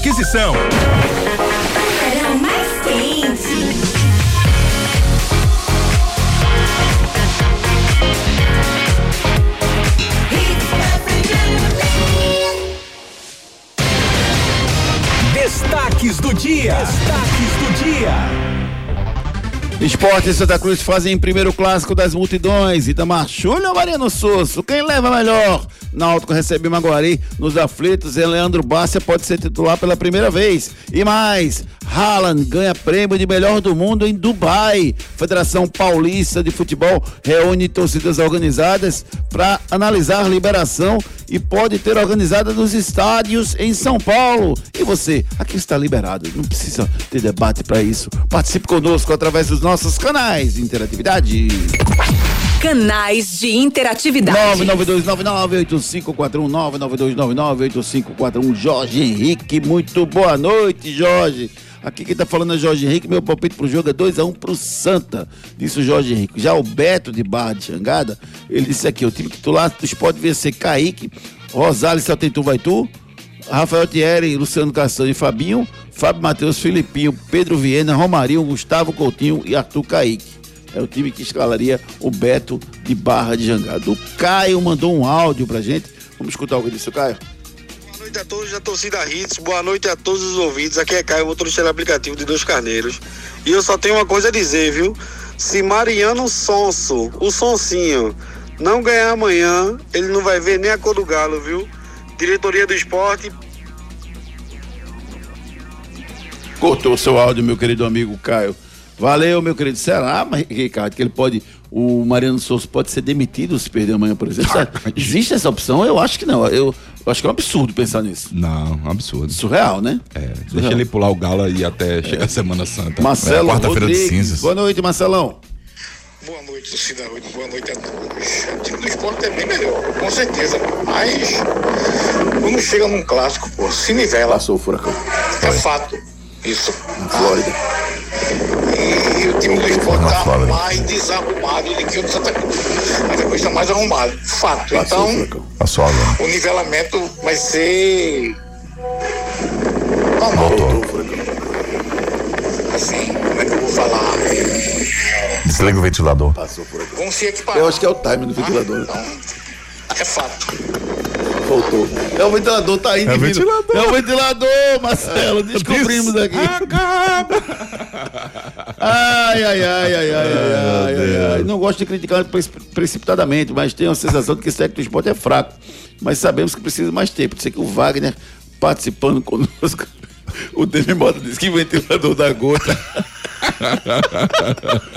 M: aquisição.
P: Serão mais quente.
B: Destaques do dia. Destaques do dia.
C: Esporte e Santa Cruz fazem primeiro clássico das multidões. Itamar Chulha ou Mariano Sosso? Quem leva melhor? Náutico recebe Maguari nos aflitos e Leandro Bárcia pode ser titular pela primeira vez. E mais, Haaland ganha prêmio de melhor do mundo em Dubai. Federação Paulista de Futebol reúne torcidas organizadas para analisar liberação e pode ter organizada nos estádios em São Paulo. E você, aqui está liberado, não precisa ter debate para isso. Participe conosco através dos nossos canais de interatividade.
Q: Canais de interatividade.
C: 992998541 992998541 Jorge Henrique, muito boa noite, Jorge. Aqui quem tá falando é Jorge Henrique, meu palpite pro jogo é 2x1 pro Santa, disse o Jorge Henrique. Já o Beto de Barra de Xangada, ele disse aqui, o time titular do esporte devia ser Kaique, Rosales, só tem tu, vai tu, Rafael Thierry, Luciano Castanho e Fabinho, Fábio Matheus, Filipinho, Pedro Viena, Romarinho, Gustavo Coutinho e Arthur Kaique. É o time que escalaria o Beto de Barra de Jangada. O Caio mandou um áudio pra gente. Vamos escutar o que disse o Caio.
R: Boa noite a todos da torcida Hits, boa noite a todos os ouvintes. Aqui é Caio, motorista do aplicativo de Dois Carneiros. E eu só tenho uma coisa a dizer, viu? Se Mariano Sonso, o Sonsinho, não ganhar amanhã, ele não vai ver nem a cor do galo, viu? Diretoria do esporte,
C: Cortou seu áudio, meu querido amigo Caio. Valeu, meu querido. Será, mas, Ricardo, que ele pode. O Mariano Souza pode ser demitido se perder amanhã, por exemplo? Será? Existe essa opção? Eu acho que não. Eu, eu acho que é um absurdo pensar nisso.
E: Não, um absurdo.
C: Surreal, né?
E: É, deixa ele pular o galo e até chegar a Semana Santa.
C: Marcelo
E: é, quarta-feira de cinzas.
C: Boa noite, Marcelão.
S: Boa noite, torcida. Boa noite a todos. O time do esporte é bem melhor, com certeza. Mas quando chega num clássico, pô, se nivela.
C: Passou o furacão.
S: É fato. Isso.
C: Flórida.
S: E o time do esporte tá mais desarrumado do que o do Santa Cruz. Mas depois está mais arrumado. Fato. Então,
D: Passou agora.
S: o nivelamento vai ser normal. Assim, como é que eu vou falar?
D: Desliga o ventilador.
C: Passou por aqui.
S: Vão se equiparar.
C: Eu acho que é o time do ventilador.
S: É fato
C: voltou. É o ventilador, tá indo.
D: É o ventilador.
C: É o ventilador, Marcelo. Descobrimos aqui. Acaba. Ai, ai, ai, ai, ai, ai, ai, ai. Não gosto de criticar precipitadamente, mas tenho a sensação de que esse técnico do esporte é fraco. Mas sabemos que precisa mais tempo. Por que o Wagner participando conosco. O Demi Mota disse que ventilador da gota. *laughs*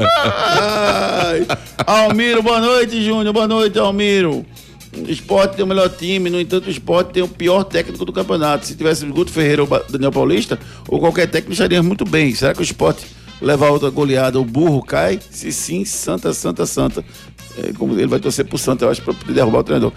C: Ai. Almiro, boa noite, Júnior. Boa noite, Almiro. O esporte tem o melhor time, no entanto, o esporte tem o pior técnico do campeonato. Se tivesse Guto Ferreira ou Daniel Paulista, ou qualquer técnico estaria muito bem. Será que o esporte leva outra goleada? O burro cai? Se sim, Santa, Santa, Santa. É, como ele vai torcer pro Santa, eu acho, pra derrubar o treinador.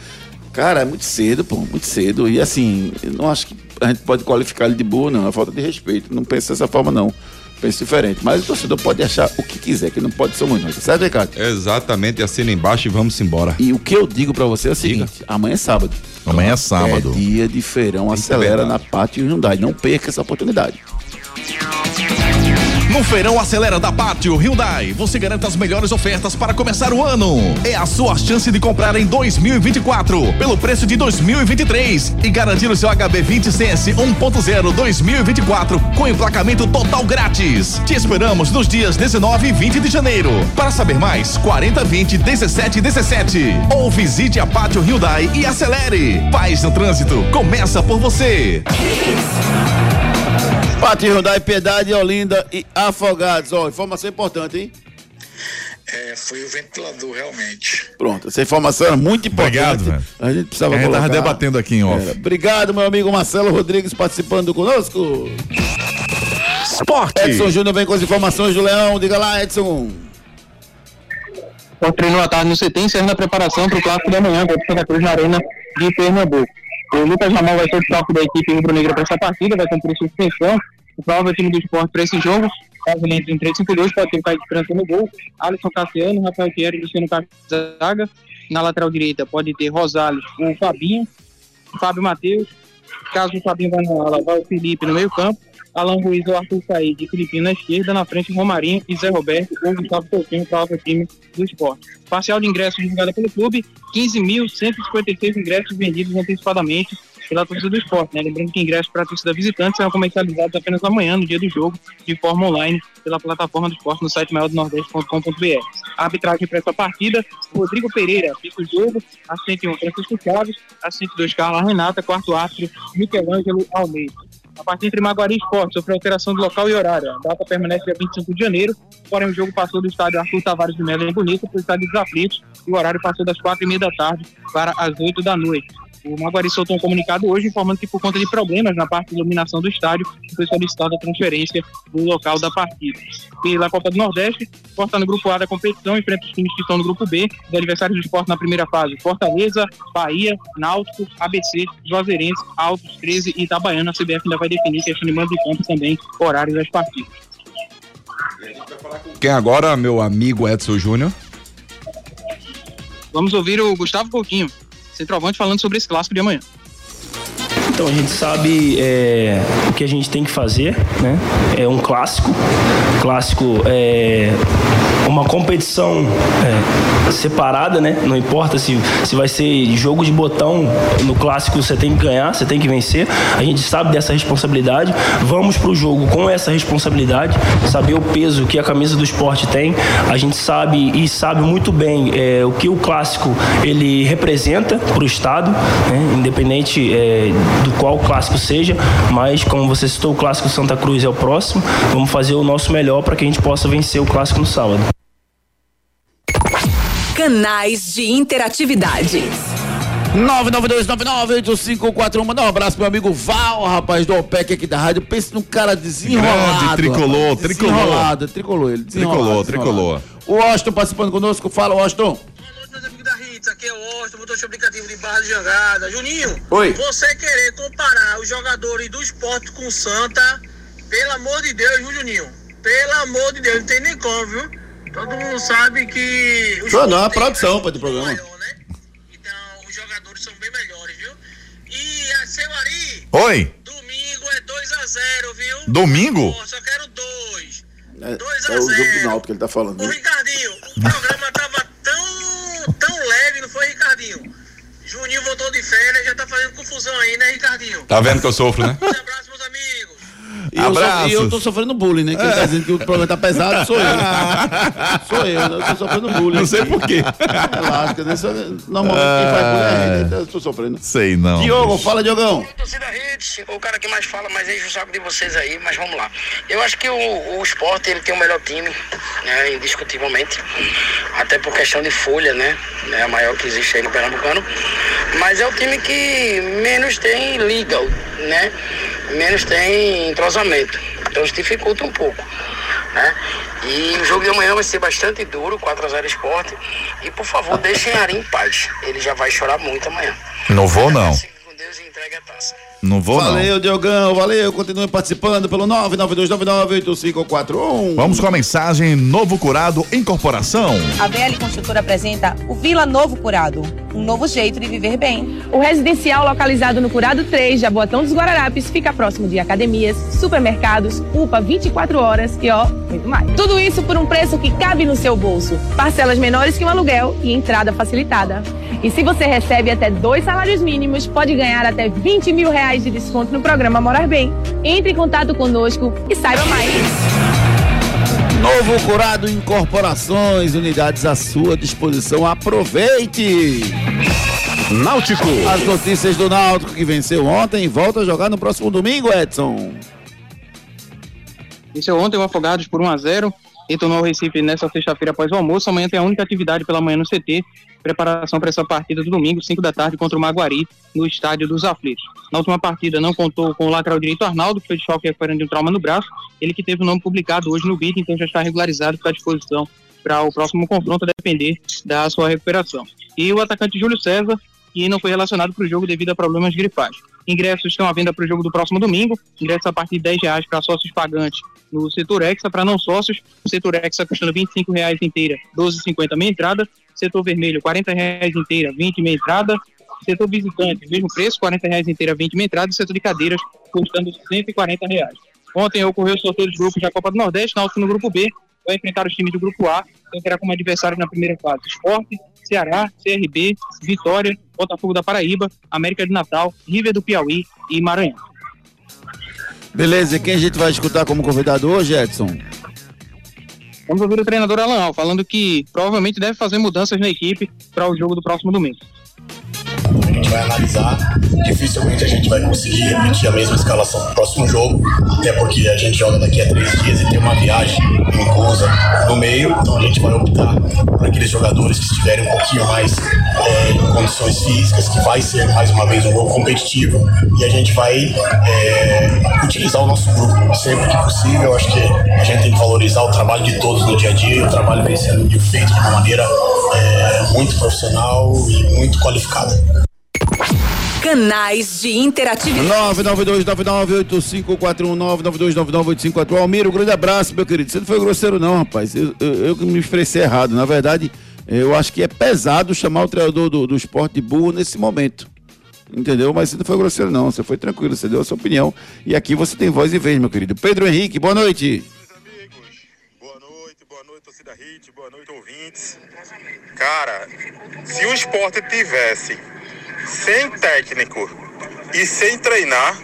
C: Cara, é muito cedo, pô, muito cedo. E assim, eu não acho que a gente pode qualificar ele de burro, não. É falta de respeito. Não pensa dessa forma, não. Pensa diferente. Mas o torcedor pode achar o que quiser, que não pode ser muito, certo, Ricardo?
E: Exatamente, assina embaixo e vamos embora.
C: E o que eu digo pra você é o seguinte: amanhã é sábado.
D: Amanhã é sábado.
C: É dia de feirão, acelera na Pátio Hyundai. Não perca essa oportunidade.
A: No Feirão Acelera da Pátio Hyundai, você garante as melhores ofertas para começar o ano. É a sua chance de comprar em 2024 pelo preço de 2023 e garantir o seu HB20 Sense 1.0 2024 com emplacamento total grátis. Te esperamos nos dias 19 e 20 de janeiro. Para saber mais, 40 20 17 17 ou visite a Pátio Hyundai e acelere. Paz no trânsito começa por você.
C: Pátio Hyundai, Piedade, Olinda e Afogados. Ó, informação importante, hein?
S: É, foi o ventilador, realmente.
C: Pronto, essa informação era muito importante.
D: Obrigado, velho.
C: A gente precisava
D: A gente
C: colocar.
D: tava debatendo aqui em off.
C: Era. Obrigado, meu amigo Marcelo Rodrigues, participando conosco.
A: Esporte.
C: Edson Júnior vem com as informações do Leão. Diga lá, Edson.
F: O treino à tarde no CT, encerrando a preparação para o clássico da manhã contra o Santa Cruz na Arena de Pernambuco. O Lucas Ramal vai ser o destaque da equipe rubro-negra para essa partida, vai cumprir suspensão. O provável time do esporte para esse jogo, caso ele entre em 3 5 2 pode ter o Kaique França no gol, Alisson Cassiano, Rafael Thierry e Luciano zaga. Na lateral direita pode ter Rosales, o Fabinho, Fábio Matheus. Caso o Fabinho vá na ala, vai o Felipe no meio campo. Alan Ruiz ou Arthur Said e Filipinho na esquerda, na frente Romarinho e Zé Roberto ou Gustavo Coutinho para o time do esporte. Parcial de ingressos divulgada pelo clube, 15.156 ingressos vendidos antecipadamente pela torcida do esporte. Né? Lembrando que ingressos para a torcida visitante serão comercializados apenas amanhã, no dia do jogo, de forma online, pela plataforma do esporte no site maiordonordeste.com.br. A arbitragem para essa partida, Rodrigo Pereira, pico jogo, assistente 1 Francisco Chaves, assistente 2 Carla Renata, quarto árbitro Michelangelo Almeida. A partida entre Maguari e Esporte sofreu alteração de local e horário. A data permanece dia 25 de janeiro, porém o jogo passou do estádio Arthur Tavares de Melo em Bonito para o estádio dos Aflitos e o horário passou das quatro e meia da tarde para as 8 da noite. O Maguari soltou um comunicado hoje informando que por conta de problemas na parte de iluminação do estádio, foi solicitada a transferência do local da partida. Pela Copa do Nordeste, está no grupo A da competição, enfrenta os times que estão no grupo B, os adversários do esporte na primeira fase, Fortaleza, Bahia, Náutico, ABC, Juazeirense, Altos, 13 e Itabaiana. A CBF ainda vai definir questão de mando de campo e também horários das partidas.
E: Quem agora, meu amigo Edson Júnior?
F: Vamos ouvir o Gustavo Coutinho, centroavante, falando sobre esse clássico de amanhã.
T: Então a gente sabe é, o que a gente tem que fazer, né? É um clássico, clássico é uma competição é, separada, né? Não importa se, se vai ser jogo de botão no clássico, você tem que ganhar, você tem que vencer. A gente sabe dessa responsabilidade. Vamos pro jogo com essa responsabilidade, saber o peso que a camisa do esporte tem. A gente sabe e sabe muito bem é, o que o clássico ele representa para o estado, né? independente é, do qual clássico seja, mas como você citou, o clássico Santa Cruz é o próximo. Vamos fazer o nosso melhor para que a gente possa vencer o clássico no sábado.
Q: Canais de interatividade.
C: 992998541. Mandar um abraço pro meu amigo Val, rapaz, do OPEC aqui da rádio. Pensa num cara desenrolado.
D: Grande, tricolor,
C: rapaz.
D: tricolor.
C: Desenrolado, tricolor ele.
D: Tricolor,
C: desenrolado,
D: tricolor.
C: desenrolado. O Washington participando conosco. Fala, Washington.
H: Aqui é o Austin, motorista aplicativo de Barra de Jangada. Juninho,
C: Oi.
H: você querer comparar os jogadores do esporte com o Santa, pelo amor de Deus, viu, Juninho? Pelo amor de Deus, não tem nem como, viu? Todo mundo sabe que. o
C: não, é
H: esporte
C: a produção pô, de programa.
H: E a seu Ari,
D: Oi,
H: domingo é 2x0, viu?
D: domingo?
H: Só quero dois.
C: É, é o jogo do Náutico que ele tá falando.
H: Ô,
C: viu?
H: Ricardinho, o *laughs* programa tava tão, tão leve, não foi, Ricardinho? Juninho voltou de férias, já tá fazendo confusão aí, né, Ricardinho?
E: Tá vendo que eu sofro, né?
C: E eu, sou-
D: Abraços.
C: e eu tô sofrendo bullying, né? Quem tá dizendo que o programa tá pesado sou eu. *laughs* sou eu, né? eu tô sofrendo bullying.
D: Não sei por quê.
C: Relaxa, né? Só- Normalmente quem faz bullying é a gente, então eu tô sofrendo.
D: Sei não.
C: Diogo,
D: bicho.
C: fala, Diogão.
I: Torcida Hits, o cara que mais fala, mas enche o saco de vocês aí, mas vamos lá. Eu acho que o, o esporte ele tem o melhor time, né, indiscutivelmente. Até por questão de folha, né? É a maior que existe aí no Pernambucano. Mas é o time que menos tem liga, né? Menos tem entrosamento. Então isso dificulta um pouco. Né? E o jogo de amanhã vai ser bastante duro, 4x0 esporte. E por favor, deixem Ari em paz. Ele já vai chorar muito amanhã.
D: Não vou não. Não vou não.
C: Valeu, Diogão, valeu. Continue participando pelo 992998541.
D: Vamos com a mensagem Novo Curado Incorporação.
N: A VL Construtora apresenta o Vila Novo Curado, um novo jeito de viver bem.
O: O residencial localizado no Curado 3, Jaboatão dos Guararapes, fica próximo de academias, supermercados, UPA 24 horas e ó, muito mais. Tudo isso por um preço que cabe no seu bolso. Parcelas menores que um aluguel e entrada facilitada. E se você recebe até dois salários mínimos, pode ganhar até 20 mil reais de desconto no programa Morar Bem. Entre em contato conosco e saiba mais.
C: Novo Curado Incorporações, unidades à sua disposição. Aproveite!
A: Náutico.
C: As notícias do Náutico que venceu ontem e volta a jogar no próximo domingo, Edson.
F: Venceu ontem o Afogados por 1x0 retornou ao Recife nessa sexta-feira após o almoço. Amanhã tem a única atividade pela manhã no CT. Preparação para essa partida do domingo, 5 da tarde, contra o Maguari, no estádio dos Aflitos. Na última partida não contou com o lateral direito Arnaldo, que foi desfalque recuperando de um trauma no braço. Ele que teve o nome publicado hoje no BID, então já está regularizado, está à disposição para o próximo confronto, a depender da sua recuperação. E o atacante Júlio César, que não foi relacionado para o jogo devido a problemas gripais. Ingressos estão à venda para o jogo do próximo domingo. Ingressos a partir de 10 reais para sócios pagantes no setor Hexa, para não sócios. O setor Hexa custando 25 reais inteira, R$ 12,50 meia entrada. Setor vermelho, 40 reais inteira, 20 meia entrada. Setor visitante, mesmo preço, 40 reais inteira, 20 meia entrada. Setor de cadeiras, custando 140 reais. Ontem ocorreu o sorteio dos grupos da Copa do Nordeste, Náutico no grupo B, vai enfrentar os times do grupo A, então terá como adversário na primeira fase Esporte, Ceará, CRB, Vitória, Botafogo da Paraíba, América de Natal, River do Piauí e Maranhão.
C: Beleza, e quem a gente vai escutar como convidado hoje, Edson?
F: Vamos ouvir o treinador Alan Al, falando que provavelmente deve fazer mudanças na equipe para o jogo do próximo domingo.
U: Gente
V: vai analisar. Dificilmente a gente vai conseguir repetir a mesma escalação pro próximo jogo, até porque a gente joga daqui a três dias e tem uma viagem inclusa no meio, então a gente vai optar por aqueles jogadores que estiverem um pouquinho mais é, em condições físicas, que vai ser mais uma vez um jogo competitivo, e a gente vai é, utilizar o nosso grupo sempre que possível. Eu acho que a gente tem que valorizar o trabalho de todos no dia a dia, o trabalho vem sendo feito de uma maneira é, muito profissional e muito qualificada.
Q: Canais de interatividade.
C: 992998541 Almiro, um grande abraço, meu querido. Você não foi grosseiro, não, rapaz. Eu, eu, eu que me expressei errado. Na verdade, eu acho que é pesado chamar o treinador do, do esporte de burro nesse momento. Entendeu? Mas você não foi grosseiro, não. Você foi tranquilo, você deu a sua opinião. E aqui você tem voz e vez, meu querido. Pedro Henrique, boa noite.
U: Cara, se o esporte tivesse sem técnico e sem treinar,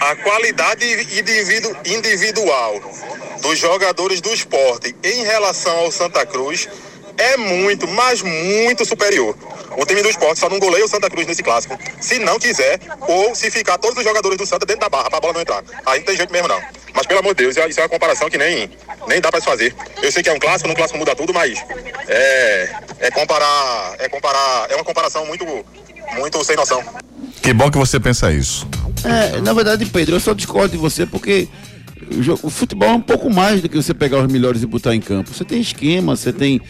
U: a qualidade individu- individual dos jogadores do esporte em relação ao Santa Cruz é muito, mas muito superior. O time do esporte só não goleia o Santa Cruz nesse clássico. Se não quiser, ou se ficar todos os jogadores do Santa dentro da barra pra bola não entrar. Aí não tem jeito mesmo não. Mas pelo amor de Deus, isso é uma comparação que nem, nem dá pra se fazer. Eu sei que é um clássico, no clássico muda tudo, mas é, é comparar. É comparar. É uma comparação muito, muito sem noção.
D: Que bom que você pensa isso.
C: É, na verdade, Pedro, eu só discordo de você porque o, futebol é um pouco mais do que você pegar os melhores e botar em campo. Você tem esquema, você tem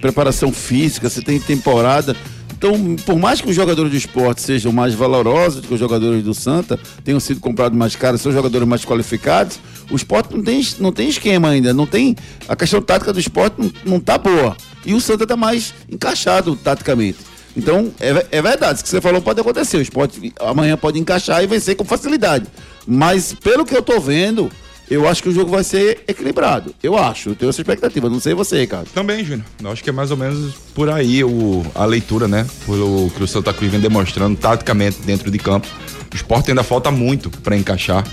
C: preparação física, você tem temporada. Então, por mais que os jogadores do esporte sejam mais valorosos do que os jogadores do Santa, tenham sido comprados mais caros, são jogadores mais qualificados, o esporte não tem, não tem esquema ainda, não tem. A questão tática do esporte não, não tá boa. E o Santa tá mais encaixado taticamente. Então, é, é verdade, isso que você falou pode acontecer. O esporte amanhã pode encaixar e vencer com facilidade. Mas, pelo que eu tô vendo, eu acho que o jogo vai ser equilibrado. Eu acho, eu tenho essa expectativa. Não sei você, Ricardo.
E: Também, Júnior. Eu acho que é mais ou menos por aí o, a leitura, né? Pelo que o Santa Cruz vem demonstrando taticamente dentro de campo. O esporte ainda falta muito para encaixar.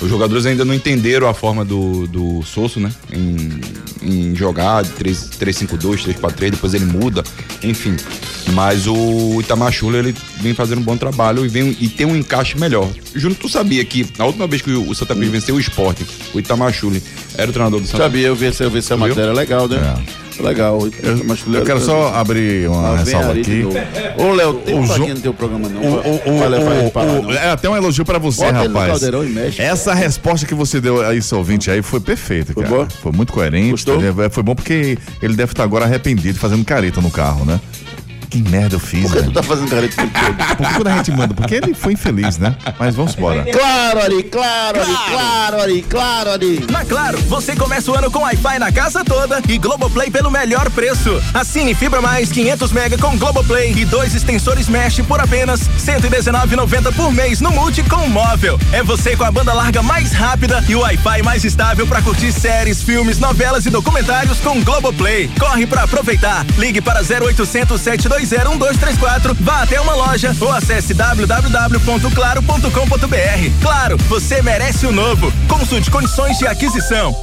E: Os jogadores ainda não entenderam a forma do, do Sosso, né? Em, em jogar de 3 3-5-2, 3-4-3, depois ele muda, enfim. Mas o Itamar Schuller, ele vem fazendo um bom trabalho e, vem, e tem um encaixe melhor. Júnior, tu sabia que na última vez que o Santa Cruz venceu o esporte, o Itamar Schuller era o treinador do Santa
C: Sabia, eu vi essa, eu vi essa matéria legal, né? Legal. Mas
D: Eu quero só abrir uma ressalva aqui.
C: Ô, Léo, tem
D: O
C: um no teu programa, não.
D: O,
C: não.
D: é até um elogio pra você, rapaz. Essa resposta que você deu a esse ouvinte aí foi perfeita, cara. Foi muito coerente. Foi, foi bom porque ele deve estar agora arrependido, fazendo careta no carro, né? Que merda eu fiz,
C: Por que
D: né?
C: tu tá fazendo careta o tempo todo?
D: Porque quando a gente manda, porque ele foi infeliz, né? Mas vamos embora.
C: Claro, Ari, claro, Ari, claro, Ari, claro, Ari.
M: Na Claro, você começa o ano com Wi-Fi na casa toda e Globoplay pelo melhor preço. Assine Fibra Mais 500 mega com Globoplay e dois extensores Mesh por apenas R$ 119,90 por mês no Multi com móvel. É você com a banda larga mais rápida e o Wi-Fi mais estável para curtir séries, filmes, novelas e documentários com Globoplay. Corre para aproveitar. Ligue para 0800 720 1234, vá até uma loja ou acesse www.claro.com.br. Claro, você merece o novo. Consulte condições de aquisição.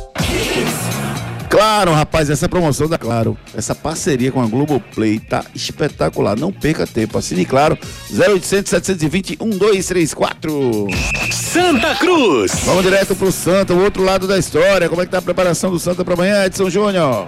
C: Claro, rapaz, essa promoção da Claro, essa parceria com a Globoplay tá espetacular. Não perca tempo. Assine Claro 0800 720 1234.
B: Santa Cruz.
C: Vamos direto pro Santa, o outro lado da história. Como é que tá a preparação do Santa para amanhã, Edson Júnior?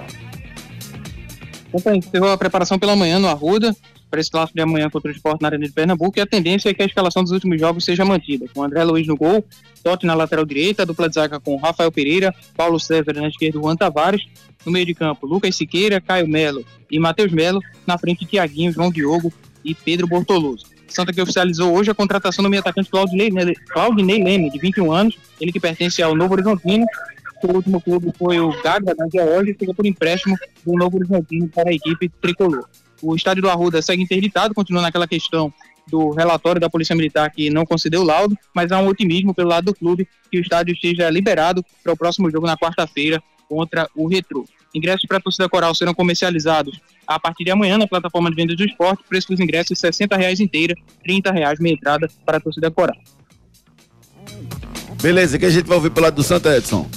F: Ontem encerrou a preparação pela manhã no Arruda, para esse clássico de amanhã contra o Sport na Arena de Pernambuco, e a tendência é que a escalação dos últimos jogos seja mantida, com André Luiz no gol, Totti na lateral direita, dupla de zaga com Rafael Pereira, Paulo César na esquerda, Juan Tavares, no meio de campo, Lucas Siqueira, Caio Melo e Matheus Melo, na frente Tiaguinho, João Diogo e Pedro Bortoloso. Santa que oficializou hoje a contratação do meio atacante Claudinei, Claudinei Leme, de 21 anos, ele que pertence ao Novo Horizontino, o último clube foi o Gaga, da Geórgia, e chegou por empréstimo do Novo Horizontino para a equipe tricolor. O estádio do Arruda segue interditado, continua naquela questão do relatório da Polícia Militar que não concedeu laudo, mas há um otimismo pelo lado do clube que o estádio esteja liberado para o próximo jogo na quarta-feira contra o Retro. Ingressos para a torcida coral serão comercializados a partir de amanhã na plataforma de vendas do esporte. Preço dos ingressos 60 reais inteira, 30 reais meia entrada para a torcida coral.
C: Beleza, que a gente vai ouvir pelo lado do Santa, Edson?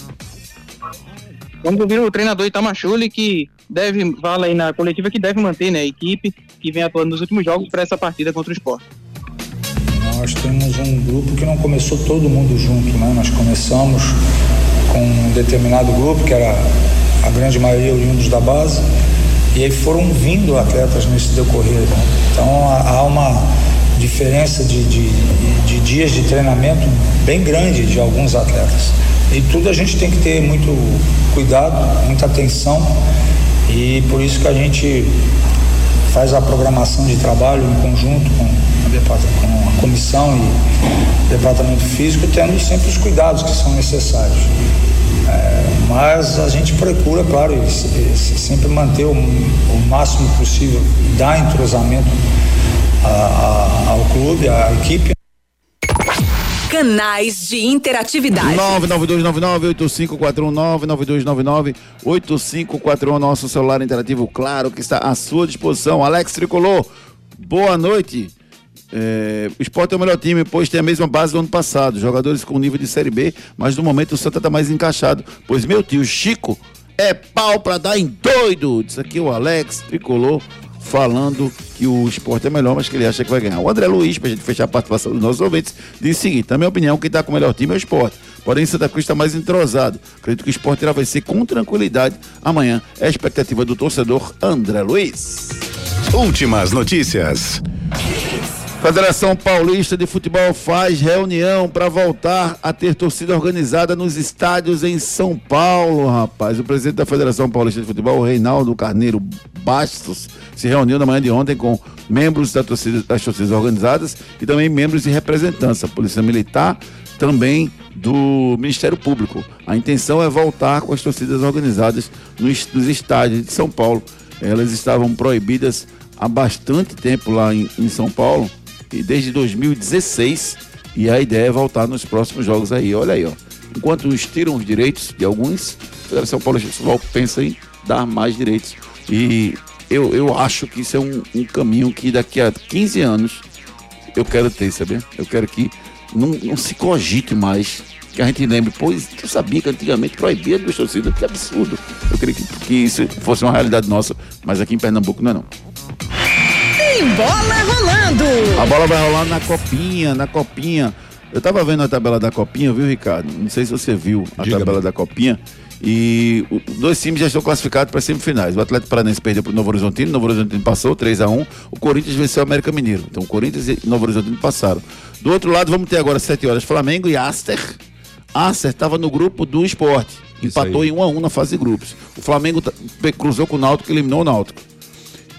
F: Vamos ouvir o treinador Itamachule, que deve, fala aí na coletiva que deve manter né, a equipe que vem atuando nos últimos jogos para essa partida contra o esporte.
W: nós temos um grupo que não começou todo mundo junto, né? Nós começamos com um determinado grupo, que era a grande maioria oriundos da base, e aí foram vindo atletas nesse decorrer. Né? Então há uma diferença de, de, de dias de treinamento bem grande de alguns atletas. E tudo a gente tem que ter muito cuidado, muita atenção, e por isso que a gente faz a programação de trabalho em conjunto com, depart- com a comissão e departamento físico, tendo sempre os cuidados que são necessários. É, mas a gente procura, claro, se- se- sempre manter o, o máximo possível, dar entrosamento a- a- ao clube, à equipe.
Q: Canais de interatividade.
C: 99299-8541, 99299-8541, nosso celular interativo, claro, que está à sua disposição. Alex Tricolor, boa noite. É, o esporte é o melhor time, pois tem a mesma base do ano passado. Jogadores com nível de Série B, mas no momento o Santa está mais encaixado. Pois meu tio Chico é pau pra dar em doido. Diz aqui o Alex Tricolor falando que o esporte é melhor, mas que ele acha que vai ganhar. O André Luiz, pra gente fechar a participação dos nossos ouvintes, disse o seguinte: na minha opinião, quem tá com o melhor time é o esporte. Porém, Santa Cruz está mais entrosado. Acredito que o esporte irá vencer com tranquilidade amanhã. É a expectativa do torcedor André Luiz.
A: Últimas notícias.
C: Federação Paulista de Futebol faz reunião para voltar a ter torcida organizada nos estádios em São Paulo, rapaz. O presidente da Federação Paulista de Futebol, Reinaldo Carneiro Bastos, se reuniu na manhã de ontem com membros da torcida- das torcidas organizadas e também membros de representança, Polícia Militar, também do Ministério Público. A intenção é voltar com as torcidas organizadas nos, nos estádios de São Paulo. Elas estavam proibidas há bastante tempo lá em, em São Paulo e desde 2016 e a ideia é voltar nos próximos jogos aí. Olha aí, ó. Enquanto uns tiram os direitos de alguns, a Federação Paulista pensa em dar mais direitos. E eu, eu acho que isso é um, um caminho que daqui a 15 anos eu quero ter, sabe? Eu quero que não, não se cogite mais. Que a gente lembre, pois tu sabia que antigamente proibia duas torcidas, que absurdo. Eu queria que, que isso fosse uma realidade nossa, mas aqui em Pernambuco não é não.
Q: Tem bola rolando.
C: A bola vai rolar na copinha, na copinha. Eu tava vendo a tabela da copinha, viu, Ricardo? Não sei se você viu a tabela da copinha. E o- dois times já estão classificados para semifinais. O Atlético Paranaense perdeu para o Novo Horizontino, o Novo Horizontino passou 3 a 1 O Corinthians venceu o América Mineiro. Então o Corinthians e Novo Horizontino passaram. Do outro lado, vamos ter agora 7 horas Flamengo e Aster. Aster estava no grupo do esporte. Empatou em 1 a 1 na fase de grupos. O Flamengo tá- cruzou com o Náutico e eliminou o Náutico.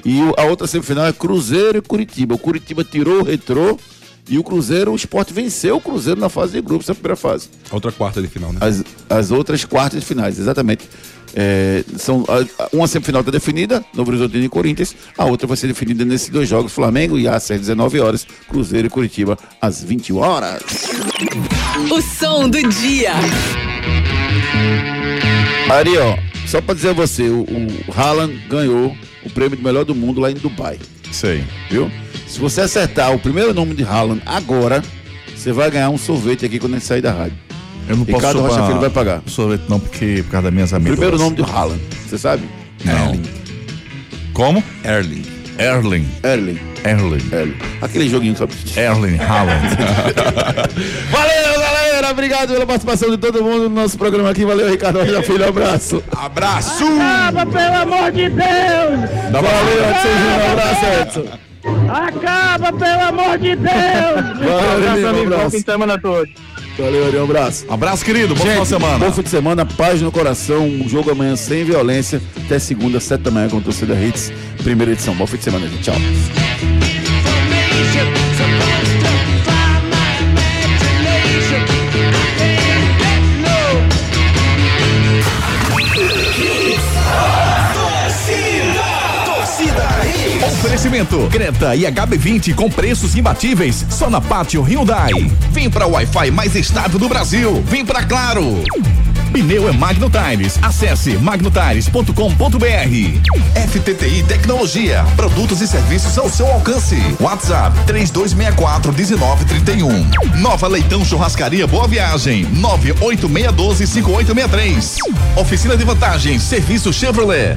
C: E a outra semifinal é Cruzeiro e Curitiba. O Curitiba tirou o retrô e o Cruzeiro, o esporte venceu o Cruzeiro na fase de grupos, na primeira fase.
E: Outra quarta de final, né?
C: As, as outras quartas de finais, exatamente. É, são, a- uma semifinal está definida, Novo Horizontino e Corinthians. A outra vai ser definida nesses dois jogos, Flamengo e às 19 horas, Cruzeiro e Curitiba às 20 horas.
Q: O som do dia.
C: Ari, ó, só pra dizer a você, o, o Haaland ganhou o prêmio de melhor do mundo lá em Dubai.
D: Sei.
C: Viu? Se você acertar o primeiro nome de Haaland agora, você vai ganhar um sorvete aqui quando a gente sair da rádio.
D: Eu não
C: Ricardo
D: posso
C: Rocha Filho vai pagar.
D: Sorvete não, porque por causa das minhas amigas.
C: Primeiro nome do Haaland, você sabe?
D: Não. Como?
E: Erling.
D: Erling.
C: Erling.
D: Erling.
C: Aquele joguinho só.
D: Erling Haaland. *laughs*
C: Valeu, galera! Obrigado pela participação de todo mundo no nosso programa aqui. Valeu, Ricardo Rocha Filho. Abraço.
E: Abraço!
X: Acaba, pelo amor de Deus!
C: Valeu, Edson Júnior. Um abraço, Edson.
X: Acaba, pelo amor de Deus! *laughs*
C: Valeu, amigo,
X: Bom
C: abraço.
X: fim de semana a todos.
C: Valeu, Ari, um abraço.
D: Abraço, querido. Bom final de semana.
C: Bom fim de semana, paz no coração. Um jogo amanhã sem violência. Até segunda, sete da manhã com a torcida Hits. Primeira edição. Bom fim de semana, gente. Tchau.
A: Oferecimento Creta e HB20 com preços imbatíveis só na Pátio Hyundai. Vem para o Wi-Fi mais estável do Brasil. Vem para Claro. Pneu é Magno Tires. Acesse magnotires.com.br. FTTI Tecnologia. Produtos e serviços ao seu alcance. WhatsApp 3264 1931. Nova Leitão Churrascaria Boa Viagem. 98612 5863. Oficina de Vantagens. Serviço Chevrolet.